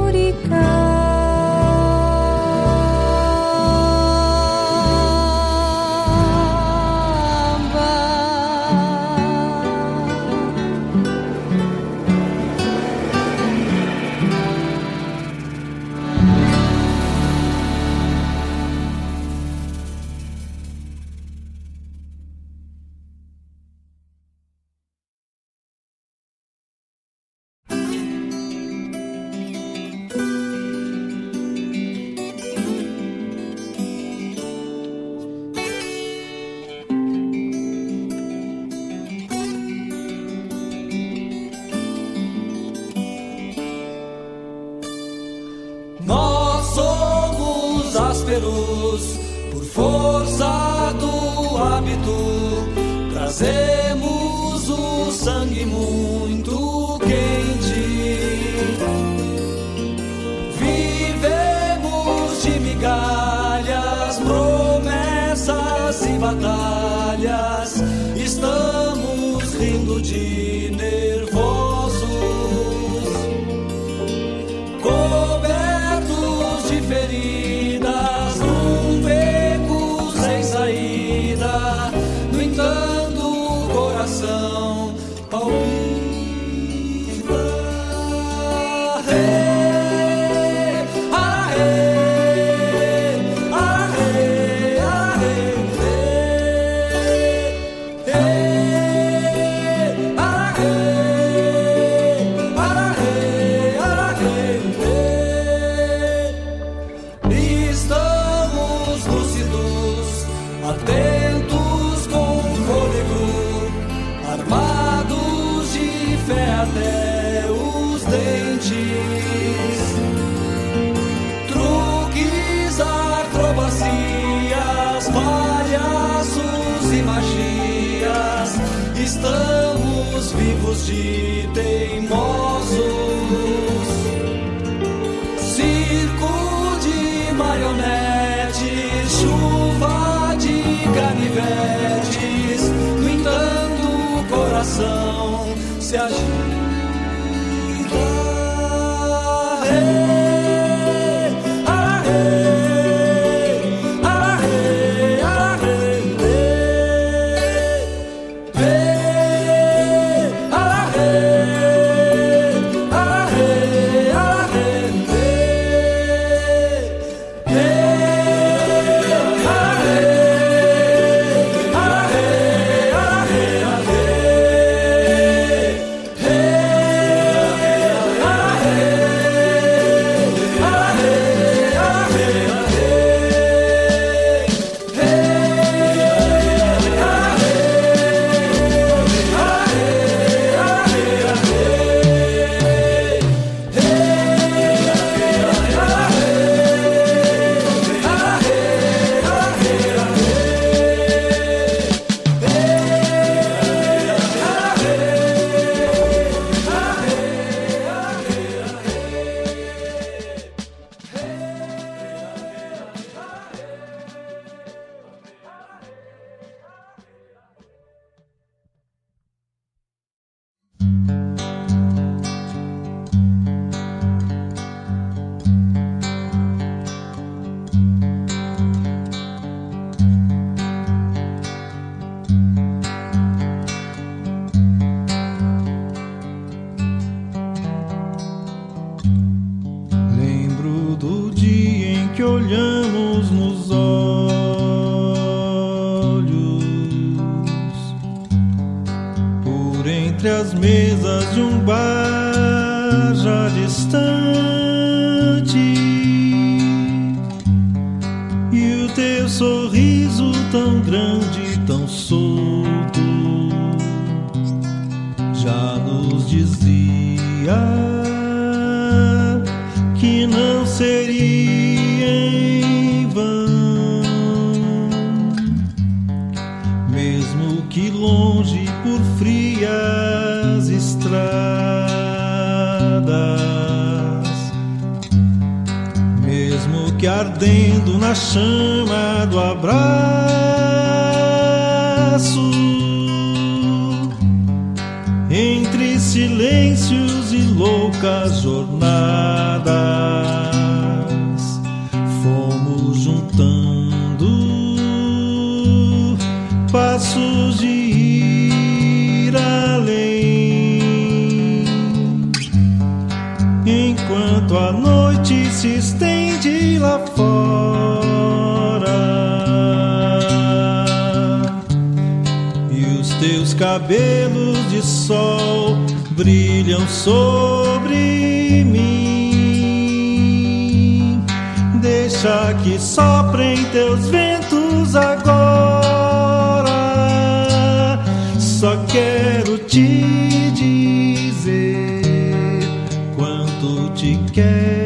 por entre as mesas de um bar já distante. E o teu sorriso tão grande a chama do abraço entre silêncios e loucas jornadas. cabelos de sol brilham sobre mim. Deixa que soprem teus ventos agora. Só quero te dizer quanto te quero.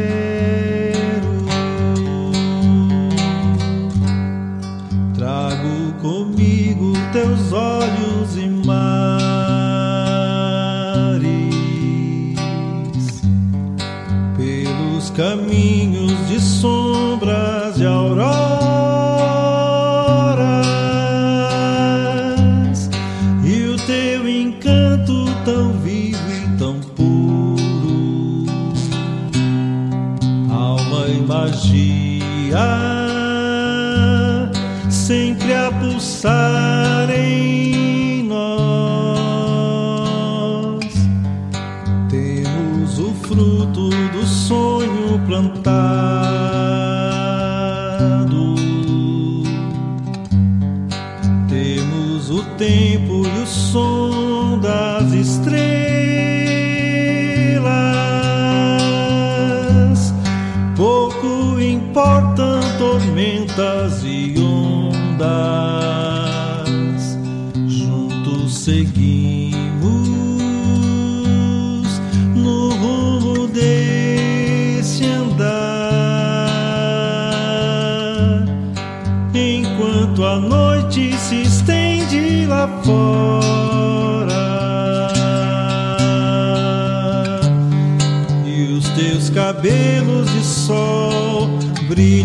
Sempre a pulsar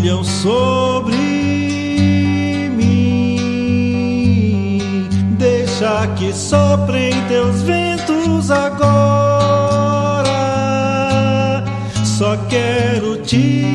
brilham sobre mim. Deixa que soprem teus ventos agora. Só quero te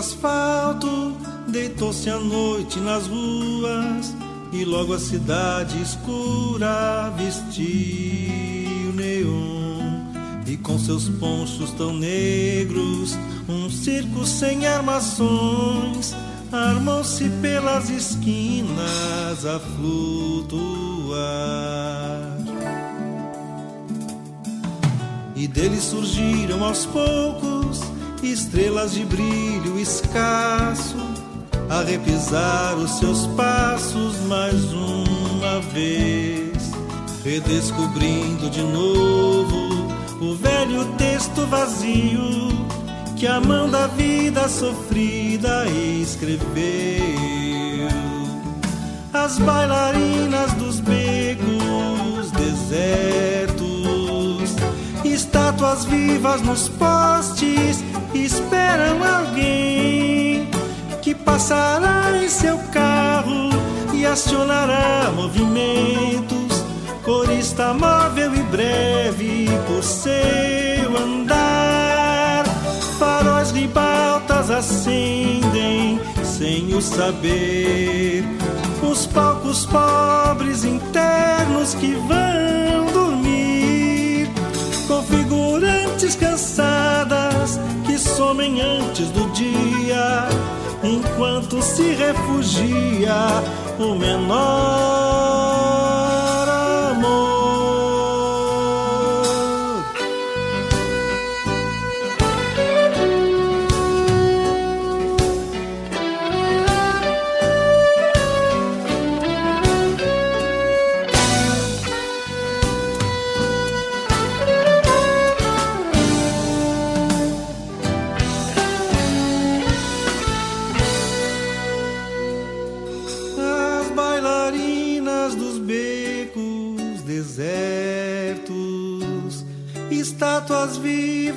asfalto, deitou-se a noite nas ruas, e logo a cidade escura vestiu neon. E com seus ponchos tão negros, um circo sem armações, armou-se pelas esquinas a flutuar. E dele surgiram aos poucos estrelas de brilho escasso a repisar os seus passos mais uma vez, redescobrindo de novo o velho texto vazio que a mão da vida sofrida escreveu. As bailarinas dos becos desertos Estátuas vivas nos postes esperam alguém que passará em seu carro e acionará movimentos. Corista móvel e breve por seu andar. Faróis ribaltas acendem sem o saber. Os palcos pobres internos que vão configurantes cansadas que somem antes do dia, enquanto se refugia o menor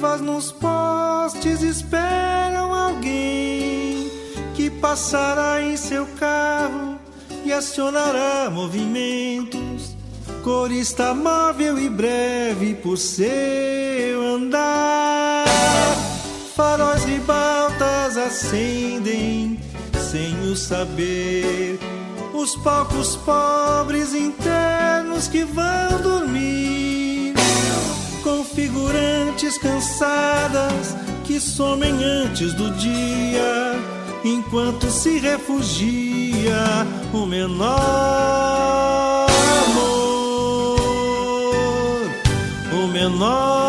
noivas nos postes esperam alguém que passará em seu carro e acionará movimentos, corista amável e breve por seu andar. Faróis e baltas acendem sem o saber, os palcos pobres internos que vão dormir figurantes cansadas que somem antes do dia, enquanto se refugia o menor amor, o menor.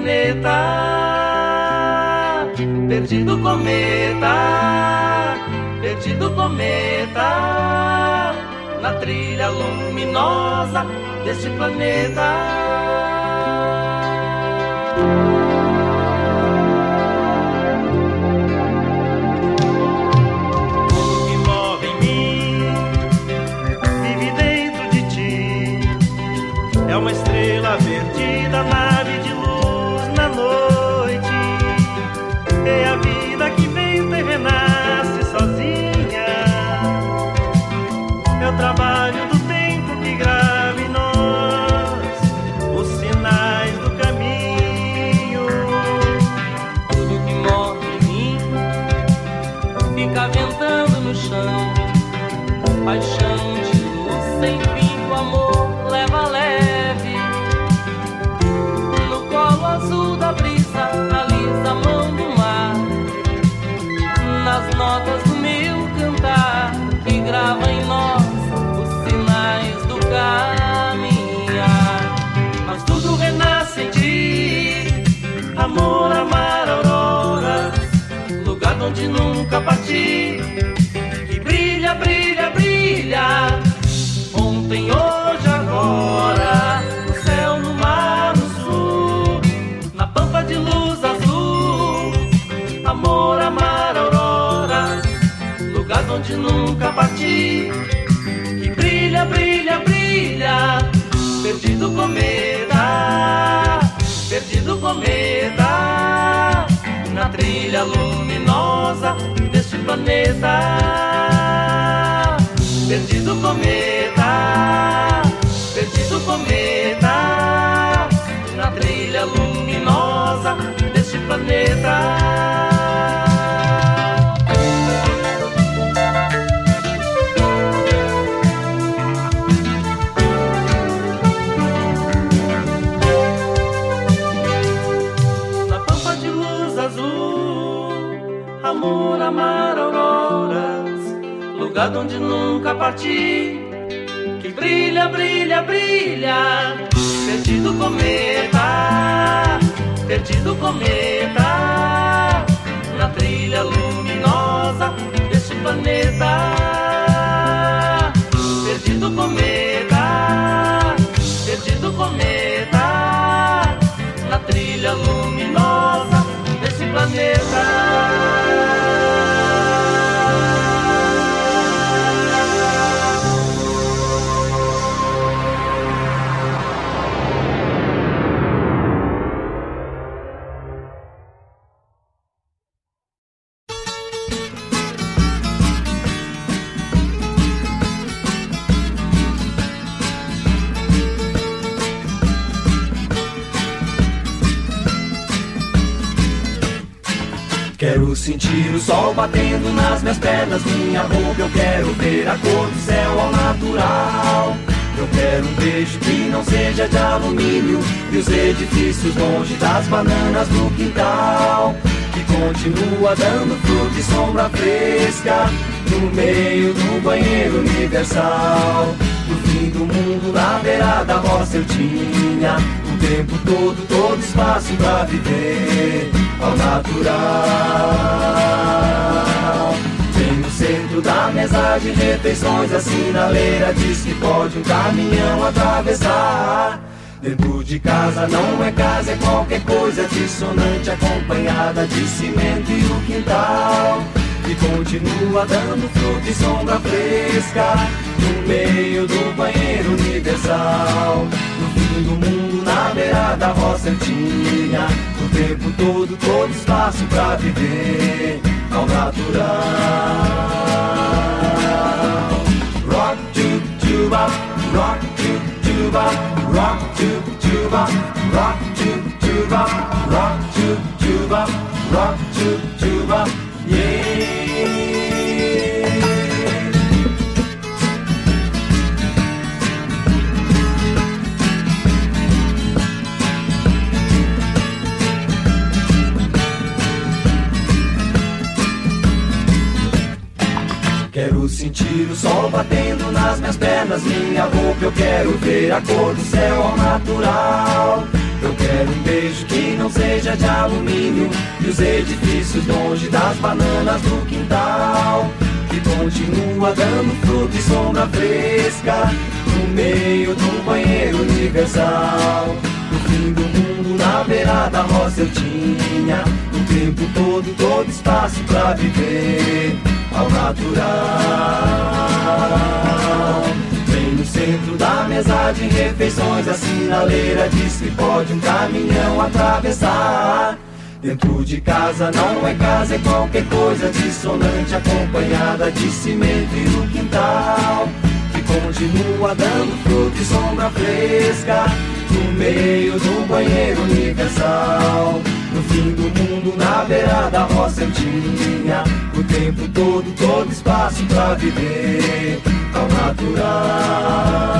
planeta perdido cometa, perdido cometa, na trilha luminosa deste planeta. que brilha, brilha, brilha. Ontem, hoje, agora, no céu, no mar, no sul, na pampa de luz azul. Amor, amar, aurora, lugar onde nunca parti. Que brilha, brilha, brilha, perdido comigo. Planeta. Perdido cometa, perdido cometa, Que brilha, brilha, brilha, perdido cometa, perdido cometa, na trilha luminosa deste planeta. Sentir o sol batendo nas minhas pernas, minha roupa. Eu quero ver a cor do céu ao natural. Eu quero um beijo que não seja de alumínio e os edifícios longe das bananas do quintal. Que continua dando fruta e sombra fresca no meio do banheiro universal. No fim do mundo, na beira da roça eu tinha tempo todo, todo espaço pra viver ao natural. Bem no centro da mesa de refeições, a sinaleira diz que pode um caminhão atravessar. Dentro de casa não é casa, é qualquer coisa dissonante, acompanhada de cimento e o quintal. Que continua dando fruta e sombra fresca no meio do banheiro universal. No fim do mundo, beira da roça tinha o tempo todo, todo espaço pra viver ao natural. Rock to tuba, rock to tuba, rock to tuba, rock to tuba, rock to tuba, rock to tuba, yeah. Quero sentir o sol batendo nas minhas pernas, minha roupa. Eu quero ver a cor do céu ao natural. Eu quero um beijo que não seja de alumínio e os edifícios longe das bananas do quintal. Que continua dando fruta e sombra fresca no meio do banheiro universal. No fim do mundo, na beira da roça eu tinha o tempo todo, todo espaço pra viver ao natural. Bem no centro da mesa de refeições, a sinaleira diz que pode um caminhão atravessar. Dentro de casa não é casa, é qualquer coisa dissonante, acompanhada de cimento e no quintal. Que continua dando fruta e sombra fresca no meio do banheiro universal. No fim do mundo, na beira da roça eu tinha tempo todo, todo espaço pra viver ao natural.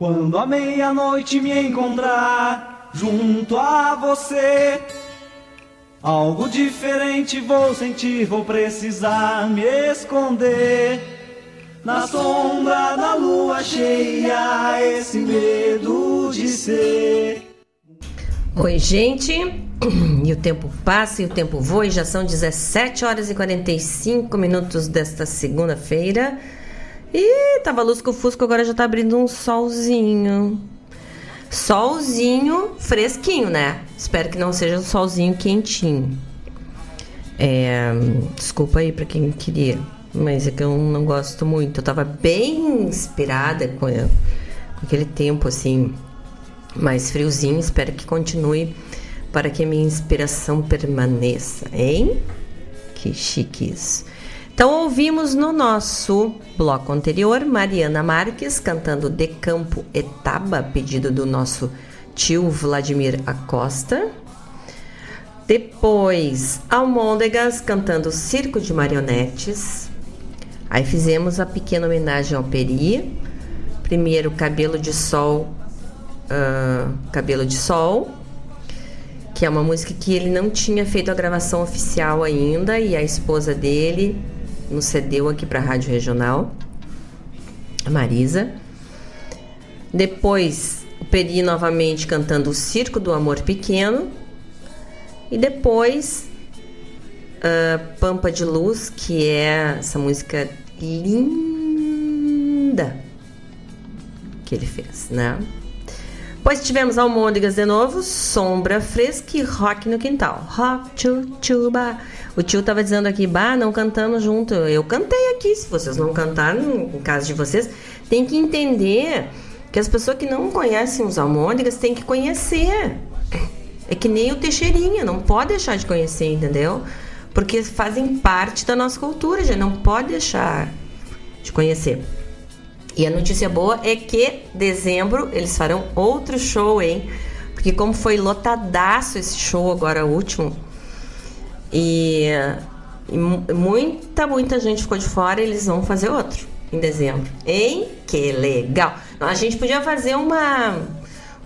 Quando a meia-noite me encontrar junto a você, algo diferente vou sentir, vou precisar me esconder. Na sombra da lua cheia, esse medo de ser. Oi, gente. E o tempo passa e o tempo voa e já são 17 horas e 45 minutos desta segunda-feira. Ih, tava lusco-fusco, agora já tá abrindo um solzinho. Solzinho fresquinho, né? Espero que não seja um solzinho quentinho. É, desculpa aí pra quem queria, mas é que eu não gosto muito. Eu tava bem inspirada com, com aquele tempo assim, mais friozinho. Espero que continue para que a minha inspiração permaneça, hein? Que chique isso. Então ouvimos no nosso bloco anterior Mariana Marques cantando De Campo Etaba, pedido do nosso tio Vladimir Acosta. Depois Almôndegas cantando Circo de Marionetes. Aí fizemos a pequena homenagem ao Peri. Primeiro Cabelo de Sol, uh, Cabelo de Sol, que é uma música que ele não tinha feito a gravação oficial ainda e a esposa dele nos cedeu aqui para a Rádio Regional, a Marisa. Depois, o Peri novamente cantando O Circo do Amor Pequeno. E depois, uh, Pampa de Luz, que é essa música linda que ele fez, né? Depois tivemos Almôndegas de novo, Sombra Fresca e Rock no Quintal. Rock, tchu, tchuba. O tio tava dizendo aqui, bah, não cantamos junto. Eu cantei aqui, se vocês não cantaram, no caso de vocês, tem que entender que as pessoas que não conhecem os Almôndegas têm que conhecer. É que nem o Teixeirinha, não pode deixar de conhecer, entendeu? Porque fazem parte da nossa cultura, já não pode deixar de conhecer. E a notícia boa é que dezembro eles farão outro show, hein? Porque como foi lotadaço esse show agora último, e, e muita, muita gente ficou de fora, eles vão fazer outro em dezembro. Hein? Que legal! A gente podia fazer uma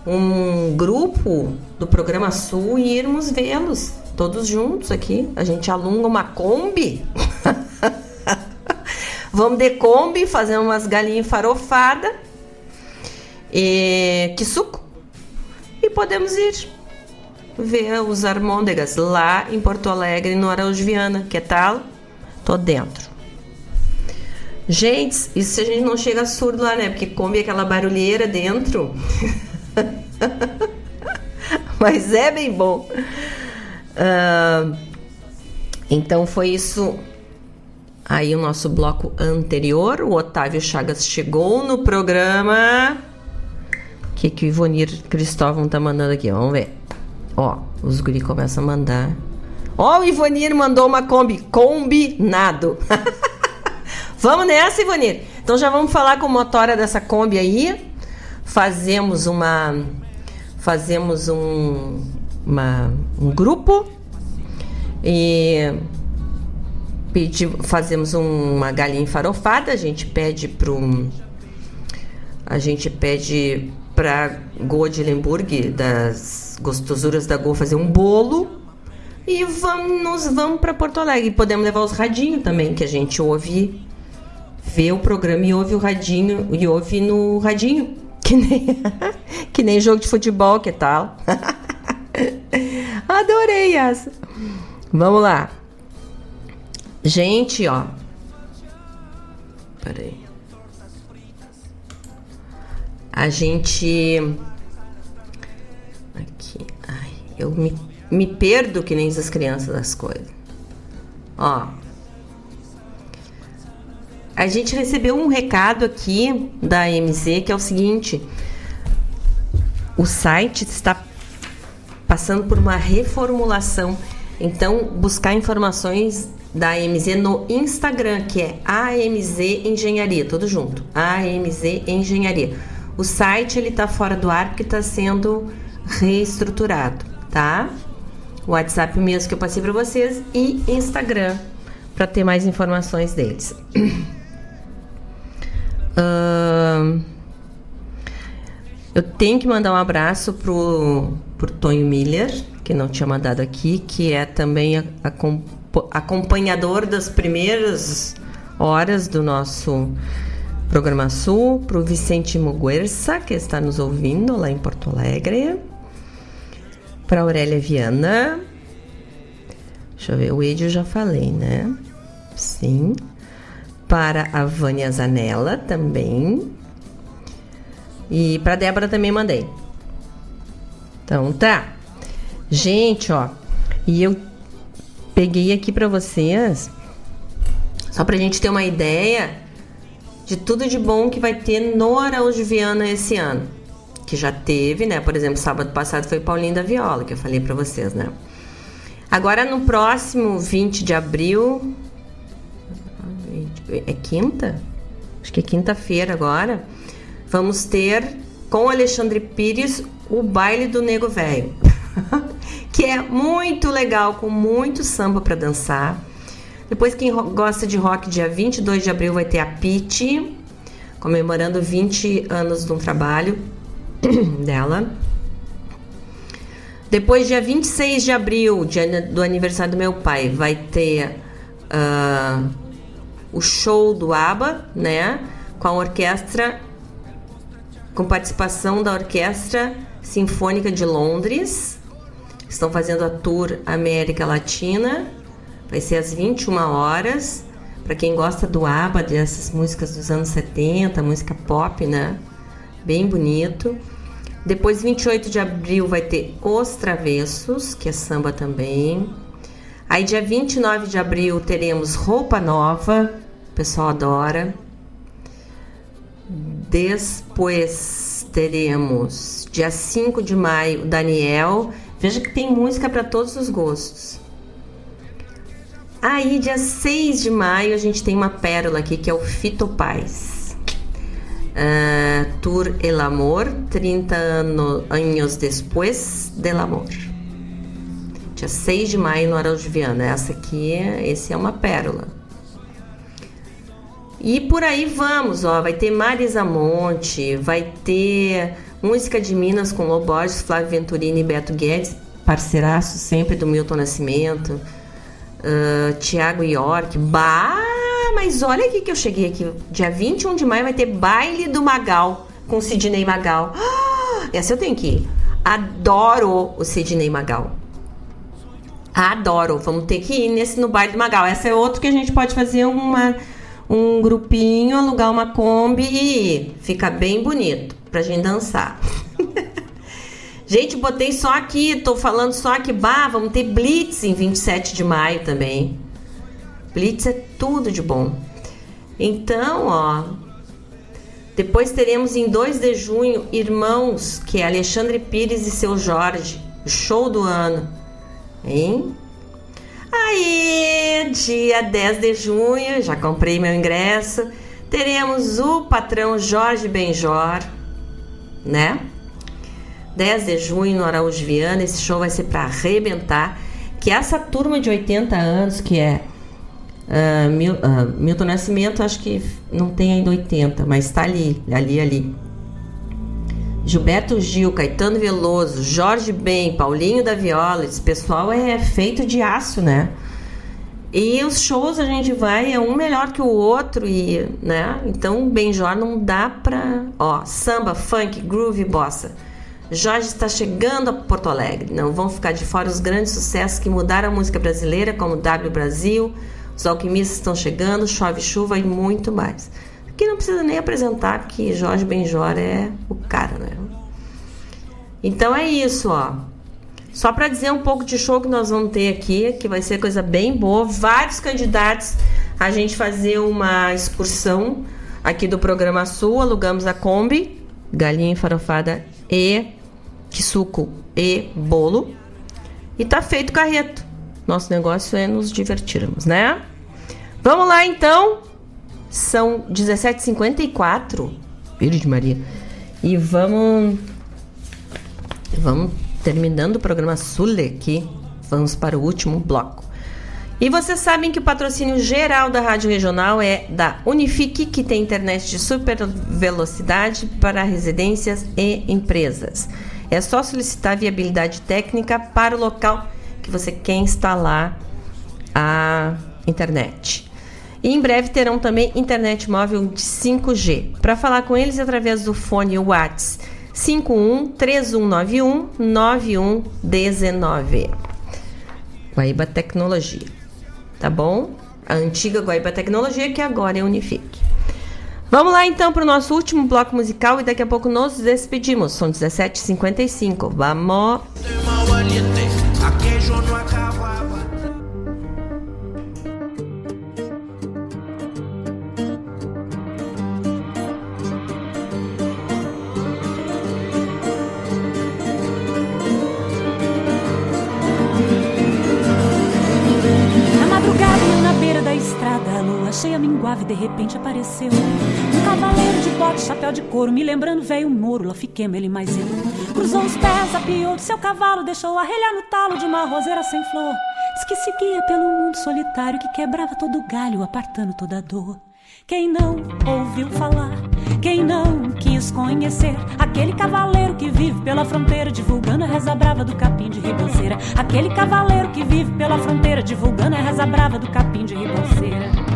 um grupo do programa Sul e irmos vê-los todos juntos aqui. A gente alunga uma Kombi. Vamos de Kombi, fazer umas galinhas farofadas. E que suco. E podemos ir ver os Armôndegas lá em Porto Alegre, no Araújo Viana. Que tal? Tô dentro. Gente, isso se a gente não chega surdo lá, né? Porque come aquela barulheira dentro. Mas é bem bom. Uh, então foi isso Aí o nosso bloco anterior, o Otávio Chagas chegou no programa. O que, que o Ivonir Cristóvão tá mandando aqui? Vamos ver. Ó, os guri começam a mandar. Ó, o Ivonir mandou uma Kombi. Combinado. vamos nessa, Ivonir. Então já vamos falar com o motora dessa Kombi aí. Fazemos uma. Fazemos um. Uma, um grupo. E pedi, fazemos uma galinha farofada, a gente pede para um, a gente pede para Goa de Lemburg, das gostosuras da Goa, fazer um bolo e vamos, vamos para Porto Alegre. Podemos levar os radinhos também, que a gente ouve vê o programa e ouve o radinho e ouve no radinho. Que nem, que nem jogo de futebol, que tal? Adorei essa. Vamos lá. Gente, ó. Peraí. A gente. Aqui. Ai, eu me, me perdo que nem as crianças das coisas. Ó. A gente recebeu um recado aqui da MZ que é o seguinte: o site está passando por uma reformulação. Então, buscar informações da AMZ no Instagram, que é AMZ Engenharia, tudo junto. AMZ Engenharia. O site ele tá fora do ar porque está sendo reestruturado, tá? O WhatsApp mesmo que eu passei para vocês e Instagram para ter mais informações deles. Uh, eu tenho que mandar um abraço pro, pro Tonho Miller, que não tinha mandado aqui, que é também a, a, acompanhador das primeiras horas do nosso programa Sul, para o Vicente Muguerça, que está nos ouvindo lá em Porto Alegre, para Aurélia Viana. Deixa eu ver, o Ed eu já falei, né? Sim. Para a Vânia Zanella também. E para Débora também mandei. Então tá. Gente, ó. E eu peguei aqui para vocês só pra gente ter uma ideia de tudo de bom que vai ter no Araújo Viana esse ano. Que já teve, né? Por exemplo, sábado passado foi Paulinho da Viola, que eu falei para vocês, né? Agora no próximo 20 de abril. É quinta? Acho que é quinta-feira agora. Vamos ter com Alexandre Pires o baile do Nego Velho. que é muito legal, com muito samba para dançar. Depois, quem gosta de rock, dia 22 de abril vai ter a Pete, comemorando 20 anos de um trabalho dela. Depois, dia 26 de abril, dia do aniversário do meu pai, vai ter uh, o show do ABBA, né? Com a orquestra, com participação da Orquestra Sinfônica de Londres. Estão fazendo a tour América Latina. Vai ser às 21 horas. Para quem gosta do ABBA, dessas músicas dos anos 70, música pop, né? Bem bonito. Depois, 28 de abril, vai ter Os Travessos, que é samba também. Aí, dia 29 de abril, teremos Roupa Nova, o pessoal adora. Depois teremos, dia 5 de maio, Daniel. Veja que tem música para todos os gostos. Aí, dia 6 de maio, a gente tem uma pérola aqui que é o Fito Paz. Uh, Tour El Amor, 30 ano, anos depois del Amor. Dia 6 de maio no Araújo Viana. Essa aqui, esse é uma pérola. E por aí vamos, ó. Vai ter Marisa Monte, vai ter música de Minas com Loborges, Flávio Venturini e Beto Guedes, parceiraço sempre do Milton Nascimento uh, Tiago York. Bah, mas olha aqui que eu cheguei aqui. Dia 21 de maio vai ter baile do Magal com Sidney Magal. Ah, essa eu tenho que ir. Adoro o Sidney Magal. Adoro. Vamos ter que ir nesse no baile do Magal. Essa é outro que a gente pode fazer uma, um grupinho, alugar uma Kombi e ir. Fica bem bonito pra gente dançar. Gente, botei só aqui, tô falando só que, bah, vamos ter Blitz em 27 de maio também. Blitz é tudo de bom. Então, ó. Depois teremos em 2 de junho Irmãos, que é Alexandre Pires e seu Jorge. Show do ano. Hein? Aí, dia 10 de junho, já comprei meu ingresso. Teremos o patrão Jorge Benjor, né? 10 de junho no Araújo Viana. Esse show vai ser para arrebentar. Que essa turma de 80 anos, que é uh, Mil, uh, Milton Nascimento, acho que não tem ainda 80, mas está ali, ali, ali. Gilberto Gil, Caetano Veloso, Jorge Ben, Paulinho da Viola, esse pessoal é feito de aço, né? E os shows a gente vai, é um melhor que o outro, e, né? Então, Benjor não dá pra. Ó, samba, funk, groove, bossa. Jorge está chegando a Porto Alegre. Não vão ficar de fora os grandes sucessos que mudaram a música brasileira, como W Brasil, os alquimistas estão chegando, Chove Chuva e muito mais. Aqui não precisa nem apresentar que Jorge Benjor é o cara, né? Então é isso, ó. Só para dizer um pouco de show que nós vamos ter aqui, que vai ser coisa bem boa. Vários candidatos a gente fazer uma excursão aqui do programa Sul. Alugamos a Kombi, galinha farofada e suco e bolo. E tá feito o carreto. Nosso negócio é nos divertirmos, né? Vamos lá então. São 17h54. Filho de Maria. E vamos. Vamos terminando o programa Sule aqui. Vamos para o último bloco. E vocês sabem que o patrocínio geral da Rádio Regional é da Unifique, que tem internet de super velocidade para residências e empresas. É só solicitar viabilidade técnica para o local que você quer instalar a internet. E em breve terão também internet móvel de 5G. Para falar com eles através do fone WhatsApp 51 3191 9119. Guaíba Tecnologia. Tá bom? A antiga Guaíba Tecnologia que agora é Unifique. Vamos lá então para o nosso último bloco musical e daqui a pouco nos despedimos. São 17h55. Vamos! cheia minguava e de repente apareceu um cavaleiro de bote, chapéu de couro, me lembrando velho Moro, lá fiquemos ele mais eu. Cruzou os pés, apiou de seu cavalo, deixou arrelhar no talo de uma roseira sem flor. Diz que seguia pelo mundo solitário que quebrava todo galho, apartando toda dor. Quem não ouviu falar, quem não quis conhecer aquele cavaleiro que vive pela fronteira divulgando a reza brava do capim de ribanceira. Aquele cavaleiro que vive pela fronteira divulgando a reza brava do capim de ribanceira.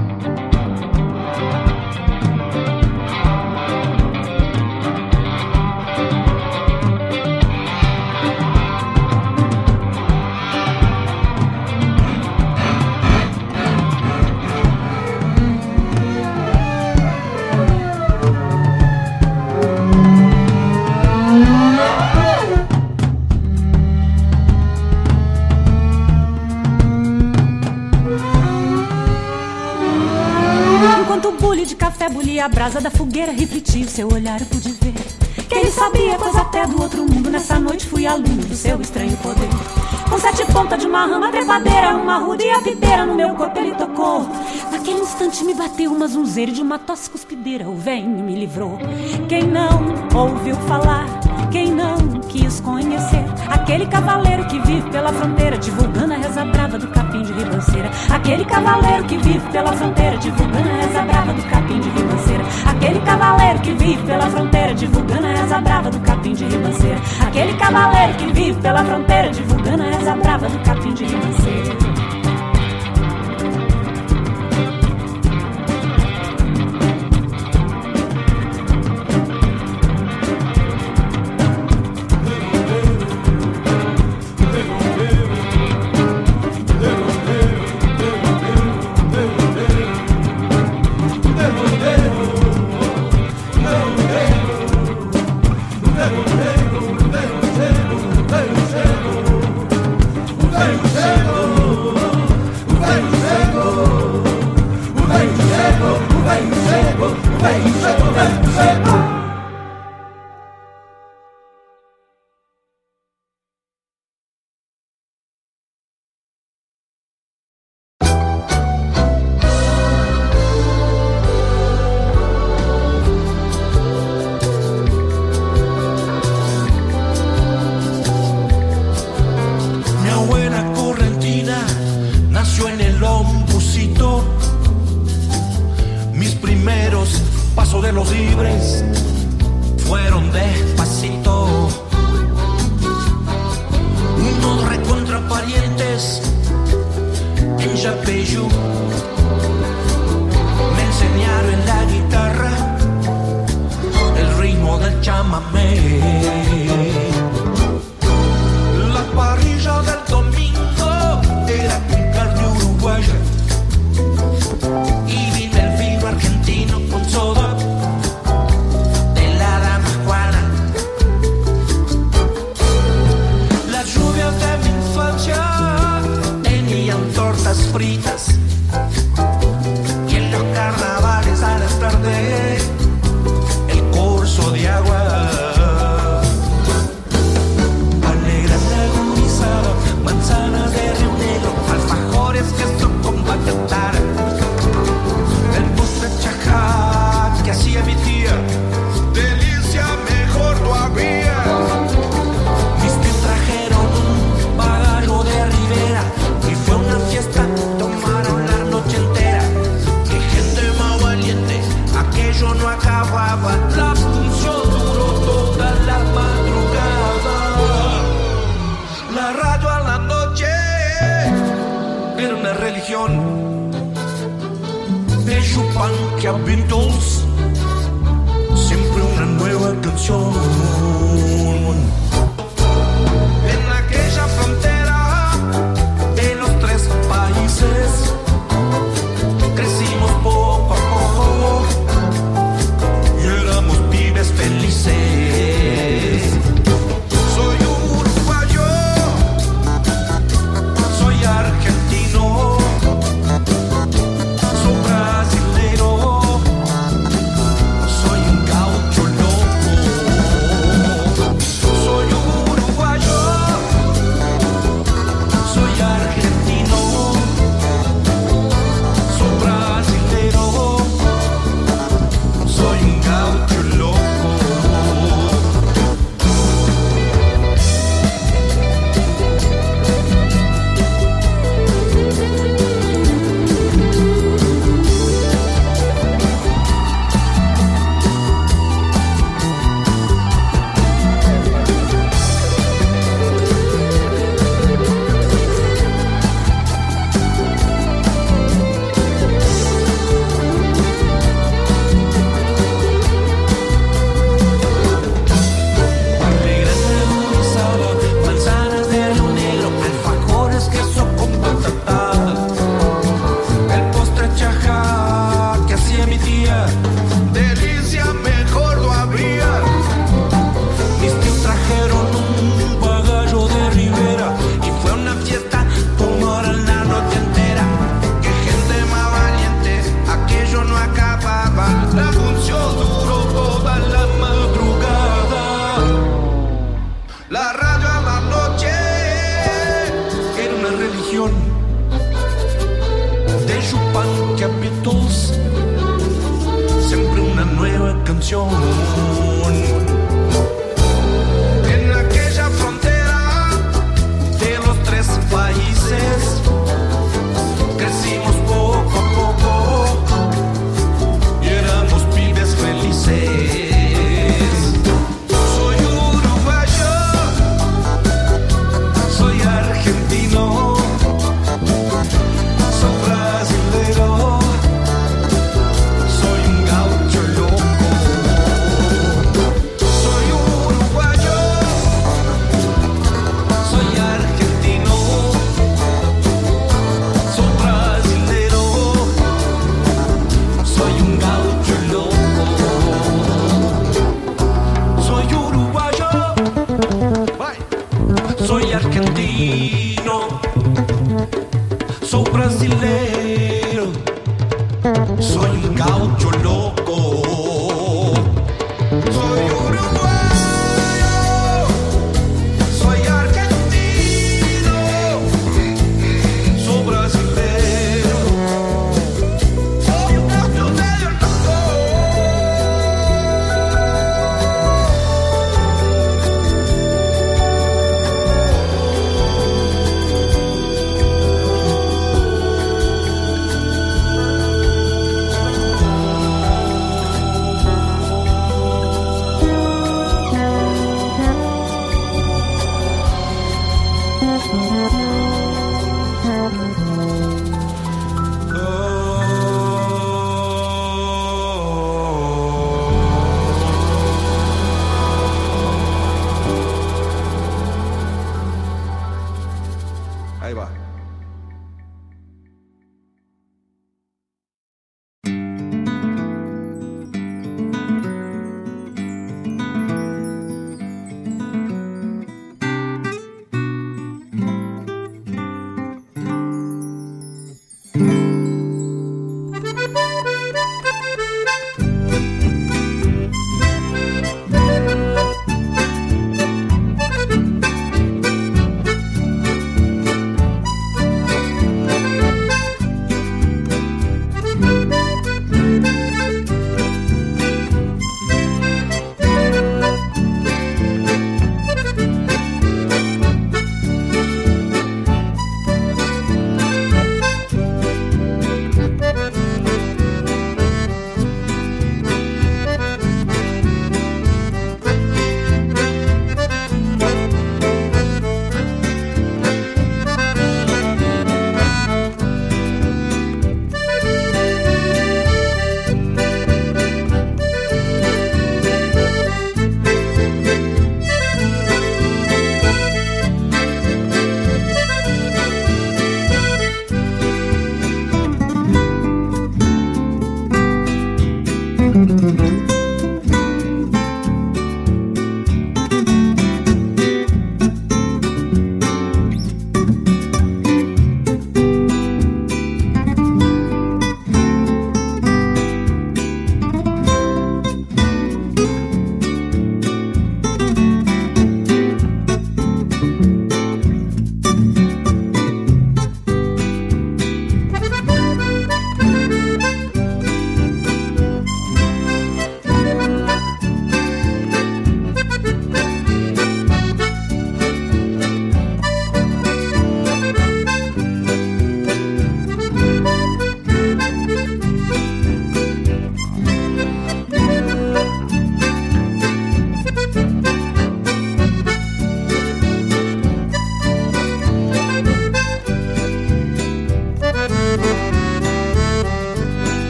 Café bulia a brasa da fogueira, refletia o seu olhar, eu pude ver. Que ele sabia coisa até do outro mundo. Nessa noite fui aluno do seu estranho poder. Com sete pontas de uma rama trepadeira, uma ruda e a piteira no meu corpo ele tocou. Naquele instante me bateu uma zunzeira de uma tosse cuspideira. O venho me livrou. Quem não ouviu falar, quem não quis conhecer aquele cavaleiro que vive pela fronteira, divulgando a reza brava do capim de ribanceira. Aquele cavaleiro que vive pela fronteira, divulgando a reza brava do capim de ribanceira. Aquele cavaleiro que vive pela fronteira, divulgando a reza brava do capim de ribanceira. Aquele cavaleiro que vive pela fronteira, divulgando a reza brava do capim de ribanceira. Thank you.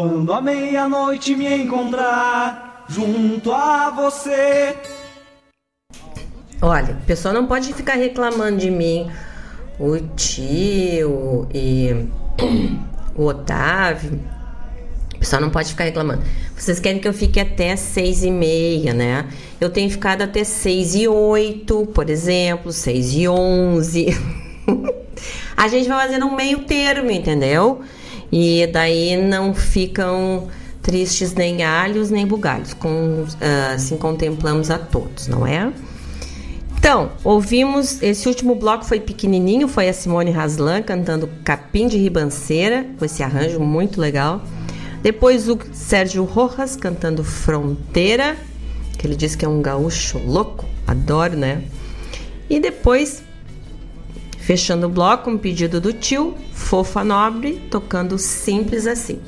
Quando a meia-noite me encontrar junto a você. Olha, o pessoal não pode ficar reclamando de mim. O tio e o Otávio. O pessoal não pode ficar reclamando. Vocês querem que eu fique até seis e meia, né? Eu tenho ficado até seis e oito, por exemplo, seis e onze. a gente vai fazendo um meio termo, entendeu? E daí não ficam tristes nem alhos nem bugalhos, com, uh, assim contemplamos a todos, não é? Então, ouvimos, esse último bloco foi pequenininho, foi a Simone Haslan cantando Capim de Ribanceira, com esse arranjo muito legal. Depois o Sérgio Rojas cantando Fronteira, que ele diz que é um gaúcho louco, adoro, né? E depois Fechando o bloco, um pedido do tio, Fofa Nobre, tocando Simples Assim.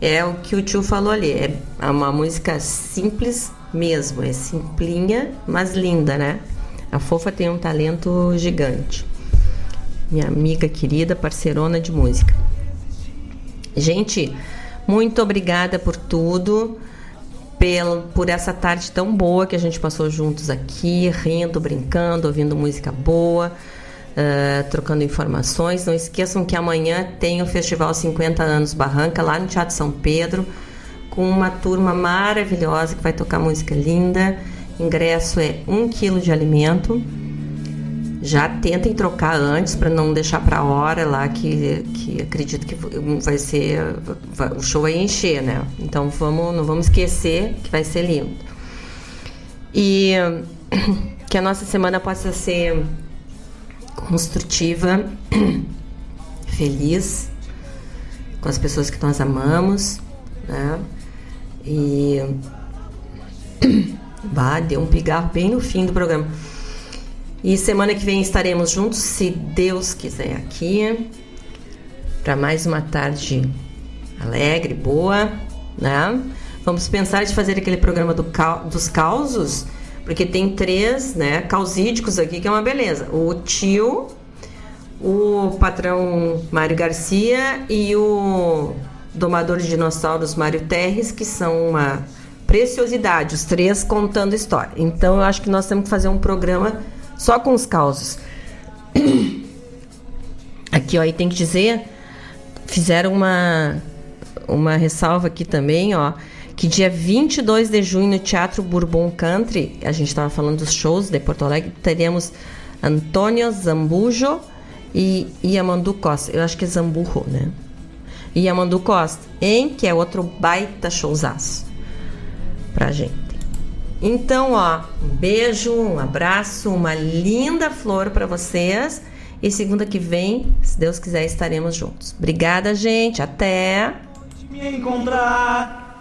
É o que o tio falou ali, é uma música simples mesmo, é simplinha, mas linda, né? A Fofa tem um talento gigante. Minha amiga querida, parceirona de música. Gente, muito obrigada por tudo, pelo, por essa tarde tão boa que a gente passou juntos aqui, rindo, brincando, ouvindo música boa uh, trocando informações. Não esqueçam que amanhã tem o Festival 50 Anos Barranca, lá no Teatro São Pedro, com uma turma maravilhosa que vai tocar música linda. Ingresso é um quilo de alimento. Já tentem trocar antes para não deixar para a hora lá que, que acredito que vai ser o show vai encher, né? Então vamos não vamos esquecer que vai ser lindo. E que a nossa semana possa ser construtiva, feliz com as pessoas que nós amamos, né? E bah, deu um pigarro bem no fim do programa. E semana que vem estaremos juntos, se Deus quiser, aqui para mais uma tarde alegre, boa, né? Vamos pensar de fazer aquele programa do, dos causos porque tem três, né, causídicos aqui, que é uma beleza. O tio, o patrão Mário Garcia e o domador de dinossauros Mário Terres, que são uma preciosidade, os três contando história. Então eu acho que nós temos que fazer um programa só com os causos. Aqui, ó, e tem que dizer, fizeram uma uma ressalva aqui também, ó, que dia 22 de junho no Teatro Bourbon Country, a gente estava falando dos shows de Porto Alegre, teremos Antônio Zambujo e Yamandu Costa. Eu acho que é Zamburro, né? E Yamandu Costa, em que é outro baita showzaço pra gente. Então, ó, um beijo, um abraço, uma linda flor para vocês. E segunda que vem, se Deus quiser, estaremos juntos. Obrigada, gente. Até. Me encontrar